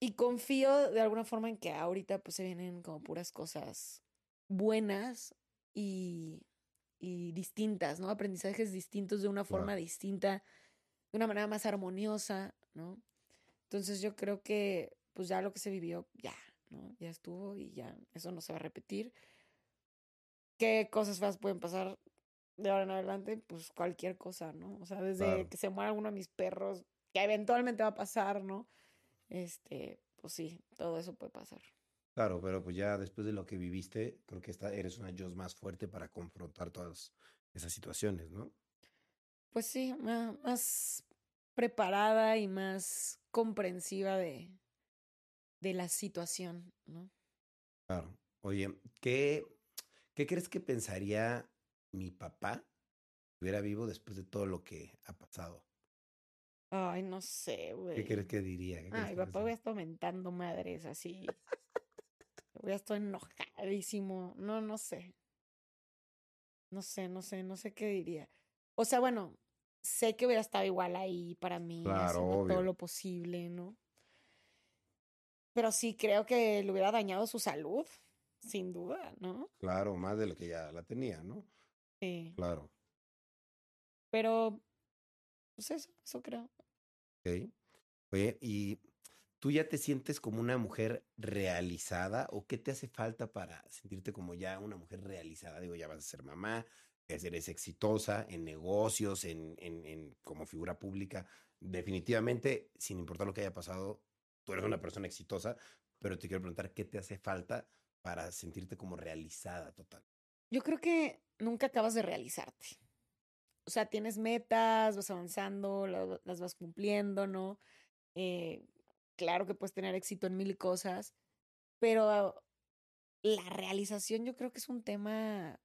y confío de alguna forma en que ahorita pues se vienen como puras cosas buenas y, y distintas, ¿no? Aprendizajes distintos de una forma Claro. distinta, de una manera más armoniosa, ¿no? Entonces yo creo que pues ya lo que se vivió, ya, ¿no? Ya estuvo y ya, eso no se va a repetir. ¿Qué cosas feas pueden pasar de ahora en adelante? Pues cualquier cosa, ¿no? O sea, desde Claro. que se muera alguno de mis perros, que eventualmente va a pasar, ¿no? Este, pues sí, todo eso puede pasar. Claro, pero pues ya después de lo que viviste, creo que esta, eres una Joss más fuerte para confrontar todas esas situaciones, ¿no? Pues sí, ma- más preparada y más comprensiva de, de la situación, ¿no? Claro. Oye, ¿qué, qué crees que pensaría mi papá si estuviera vivo después de todo lo que ha pasado? Ay, no sé, güey. ¿Qué crees que diría? ¿Qué crees Ay, papá, voy a estar mentando madres así. Voy a estar enojadísimo. No, no sé. No sé, no sé, no sé qué diría. O sea, bueno, sé que hubiera estado igual ahí para mí, Claro, haciendo todo lo posible, ¿no? Pero sí creo que le hubiera dañado su salud, sin duda, ¿no? Claro, más de lo que ya la tenía, ¿no? Sí. Claro. Pero, pues eso, eso creo. Ok. Oye, ¿y tú ya te sientes como una mujer realizada o qué te hace falta para sentirte como ya una mujer realizada? Digo, ya vas a ser mamá, eres exitosa en negocios, en, en, en como figura pública. Definitivamente, sin importar lo que haya pasado, tú eres una persona exitosa, pero te quiero preguntar, ¿qué te hace falta para sentirte como realizada total? Yo creo que nunca acabas de realizarte. O sea, tienes metas, vas avanzando, la- las vas cumpliendo, ¿no? Eh, claro que puedes tener éxito en mil cosas, pero la realización yo creo que es un tema,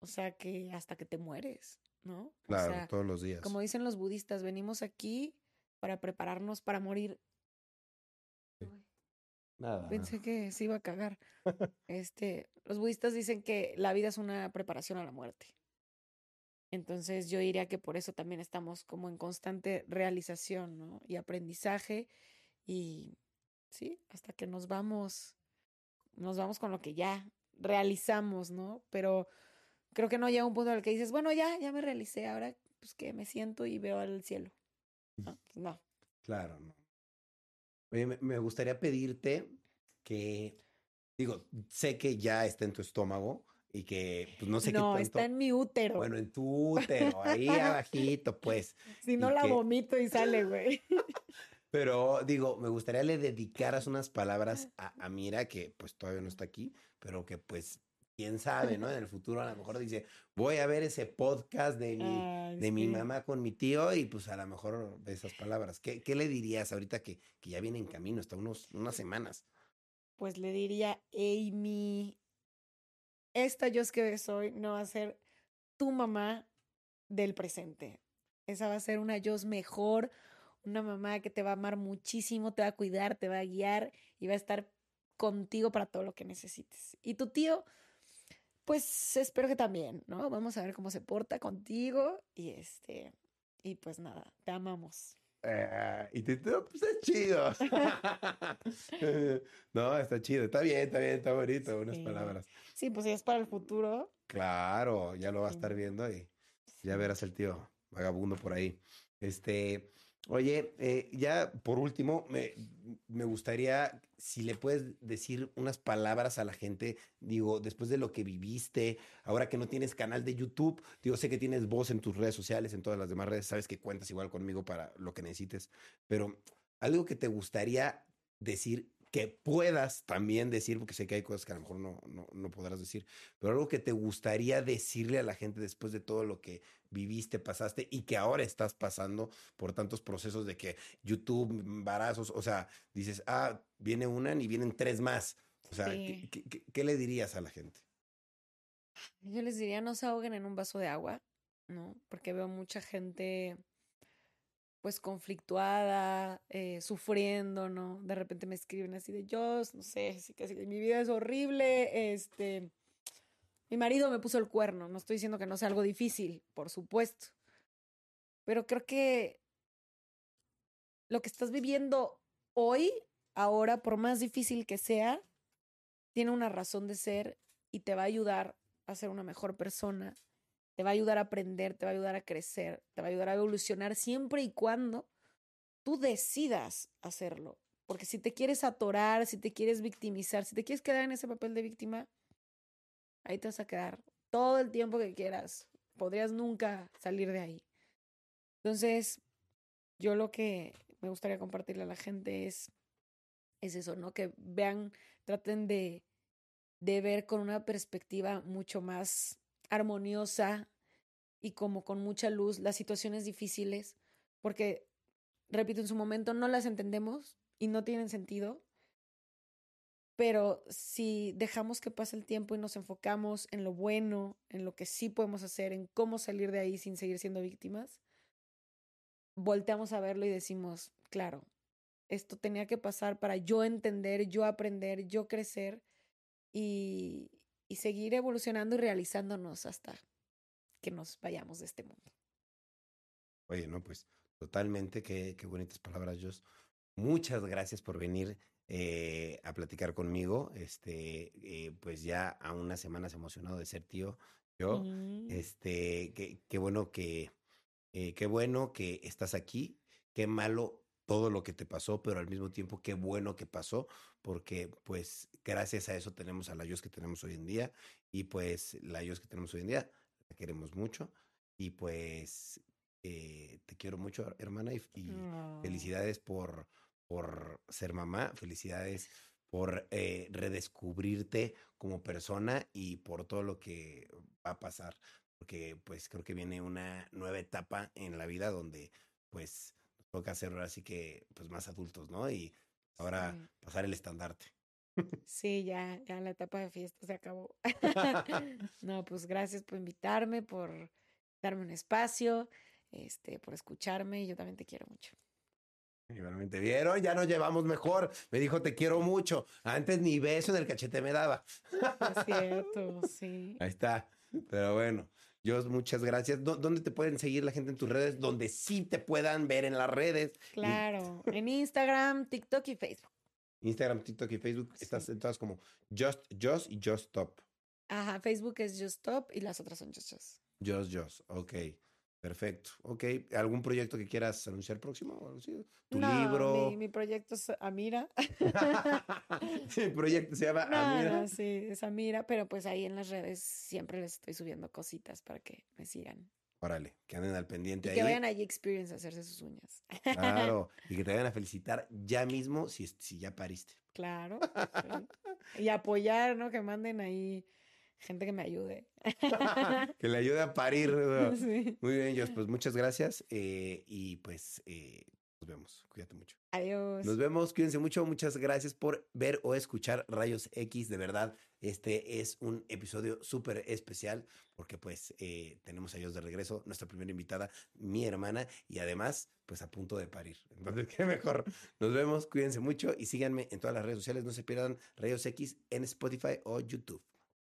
o sea, que hasta que te mueres, ¿no? Claro, o sea, todos los días. como dicen los budistas, venimos aquí para prepararnos para morir. Nada. Pensé que se iba a cagar. Este, los budistas dicen que la vida es una preparación a la muerte. Entonces yo diría que por eso también estamos como en constante realización, ¿no? Y aprendizaje y sí, hasta que nos vamos, nos vamos con lo que ya realizamos, ¿no? Pero creo que no llega un punto en el que dices, bueno, ya, ya me realicé, ahora pues que me siento y veo al cielo. No, pues, no. Claro, no. Oye, me, me gustaría pedirte que, digo, sé que ya está en tu estómago y que, pues no sé qué No, tanto. está en mi útero. Bueno, en tu útero, ahí abajito, pues. si no y la que- vomito y sale, güey. Pero digo, me gustaría le dedicaras unas palabras a, a Mira, que pues todavía no está aquí, pero que pues, quién sabe, ¿no? En el futuro a lo mejor dice, voy a ver ese podcast de mi, Ay, de mi mamá con mi tío y pues a lo mejor esas palabras. ¿Qué, qué le dirías ahorita que, que ya viene en camino, hasta unos, unas semanas? Pues le diría, Amy, esta yo es que soy no va a ser tu mamá del presente. Esa va a ser una yo mejor, una mamá que te va a amar muchísimo, te va a cuidar, te va a guiar y va a estar contigo para todo lo que necesites. Y tu tío, pues espero que también, ¿no? Vamos a ver cómo se porta contigo y este, y pues nada, te amamos. Eh, y te digo, pues está chido. no, está chido, está bien, está bien, está bonito, unas Sí. palabras. Sí, pues si es para el futuro. Claro, ya lo va a estar viendo y ya verás el tío vagabundo por ahí. Este, oye, eh, ya por último, me, me gustaría si le puedes decir unas palabras a la gente, digo, después de lo que viviste, ahora que no tienes canal de YouTube, digo, sé que tienes voz en tus redes sociales, en todas las demás redes, sabes que cuentas igual conmigo para lo que necesites, pero algo que te gustaría decir que puedas también decir, porque sé que hay cosas que a lo mejor no, no, no podrás decir, pero algo que te gustaría decirle a la gente después de todo lo que viviste, pasaste y que ahora estás pasando por tantos procesos de que YouTube, embarazos, o sea, dices, ah, viene una y vienen tres más. O sea, Sí. ¿qué, qué- qué- qué le dirías a la gente? Yo les diría no se ahoguen en un vaso de agua, ¿no? Porque veo mucha gente pues conflictuada, eh, sufriendo, ¿no? De repente me escriben así de yo, no sé, así que así mi vida es horrible, este, mi marido me puso el cuerno, no estoy diciendo que no sea algo difícil, por supuesto, pero creo que lo que estás viviendo hoy, ahora, por más difícil que sea, tiene una razón de ser y te va a ayudar a ser una mejor persona, te va a ayudar a aprender, te va a ayudar a crecer, te va a ayudar a evolucionar siempre y cuando tú decidas hacerlo. Porque si te quieres atorar, si te quieres victimizar, si te quieres quedar en ese papel de víctima, ahí te vas a quedar todo el tiempo que quieras. Podrías nunca salir de ahí. Entonces, yo lo que me gustaría compartirle a la gente es, es eso, ¿no? Que vean, traten de, de ver con una perspectiva mucho más armoniosa y como con mucha luz las situaciones difíciles, porque, repito, en su momento no las entendemos y no tienen sentido, pero si dejamos que pase el tiempo y nos enfocamos en lo bueno, en lo que sí podemos hacer, en cómo salir de ahí sin seguir siendo víctimas, volteamos a verlo y decimos, claro, esto tenía que pasar para yo entender, yo aprender, yo crecer y, seguir evolucionando y realizándonos hasta que nos vayamos de este mundo. Oye, no, pues totalmente, qué, qué bonitas palabras, Jos. Muchas gracias por venir eh, a platicar conmigo. Este, eh, pues ya a unas semanas emocionado de ser tío. Yo, Mm. este, qué, qué bueno que, eh, qué bueno que estás aquí. Qué malo todo lo que te pasó, pero al mismo tiempo qué bueno que pasó, porque pues gracias a eso tenemos a la Yos que tenemos hoy en día y pues la Yos que tenemos hoy en día la queremos mucho y pues eh, te quiero mucho, hermana, y, y Ah. felicidades por, por ser mamá, felicidades por eh, redescubrirte como persona y por todo lo que va a pasar, porque pues creo que viene una nueva etapa en la vida donde pues nos toca ser ahora sí que pues más adultos, ¿no? Y ahora Sí. pasar el estandarte. Sí, ya, ya la etapa de fiesta se acabó. no, pues gracias por invitarme, por darme un espacio, este, por escucharme y yo también te quiero mucho. Igualmente, ¿vieron? Ya nos llevamos mejor. Me dijo, te quiero mucho. Antes ni beso en el cachete me daba. Es cierto, sí. Ahí está. Pero bueno, Jos, muchas gracias. ¿Dó- ¿Dónde te pueden seguir la gente en tus redes? Donde sí te puedan ver en las redes. Y Claro, en Instagram, TikTok y Facebook. Instagram, TikTok y Facebook. Estás en todas como Just Jos y Just Top. Ajá, Facebook es Just Stop y las otras son Just Just. Just Jos. Ok. Perfecto. Ok. ¿Algún proyecto que quieras anunciar próximo? ¿Tu No, libro? Mi, mi proyecto es Amira. El proyecto se llama No, Amira. no, sí, es Amira, pero pues ahí en las redes siempre les estoy subiendo cositas para que me sigan. Órale, que anden al pendiente Y ahí. que vayan a G-Experience a hacerse sus uñas. Claro. y que te vayan a felicitar ya mismo si, si ya pariste. Claro. Y apoyar, ¿no? Que manden ahí gente que me ayude. que le ayude a parir. ¿no? Sí. Muy bien, Jos. Pues muchas gracias. eh, y pues eh, nos vemos. Cuídate mucho. Adiós. Nos vemos, cuídense mucho. Muchas gracias por ver o escuchar Rayos X. De verdad, este es un episodio súper especial porque pues eh, tenemos a ellos de regreso, nuestra primera invitada, mi hermana, y además pues a punto de parir. Entonces, qué mejor. Nos vemos, cuídense mucho y síganme en todas las redes sociales. No se pierdan Rayos X en Spotify o YouTube.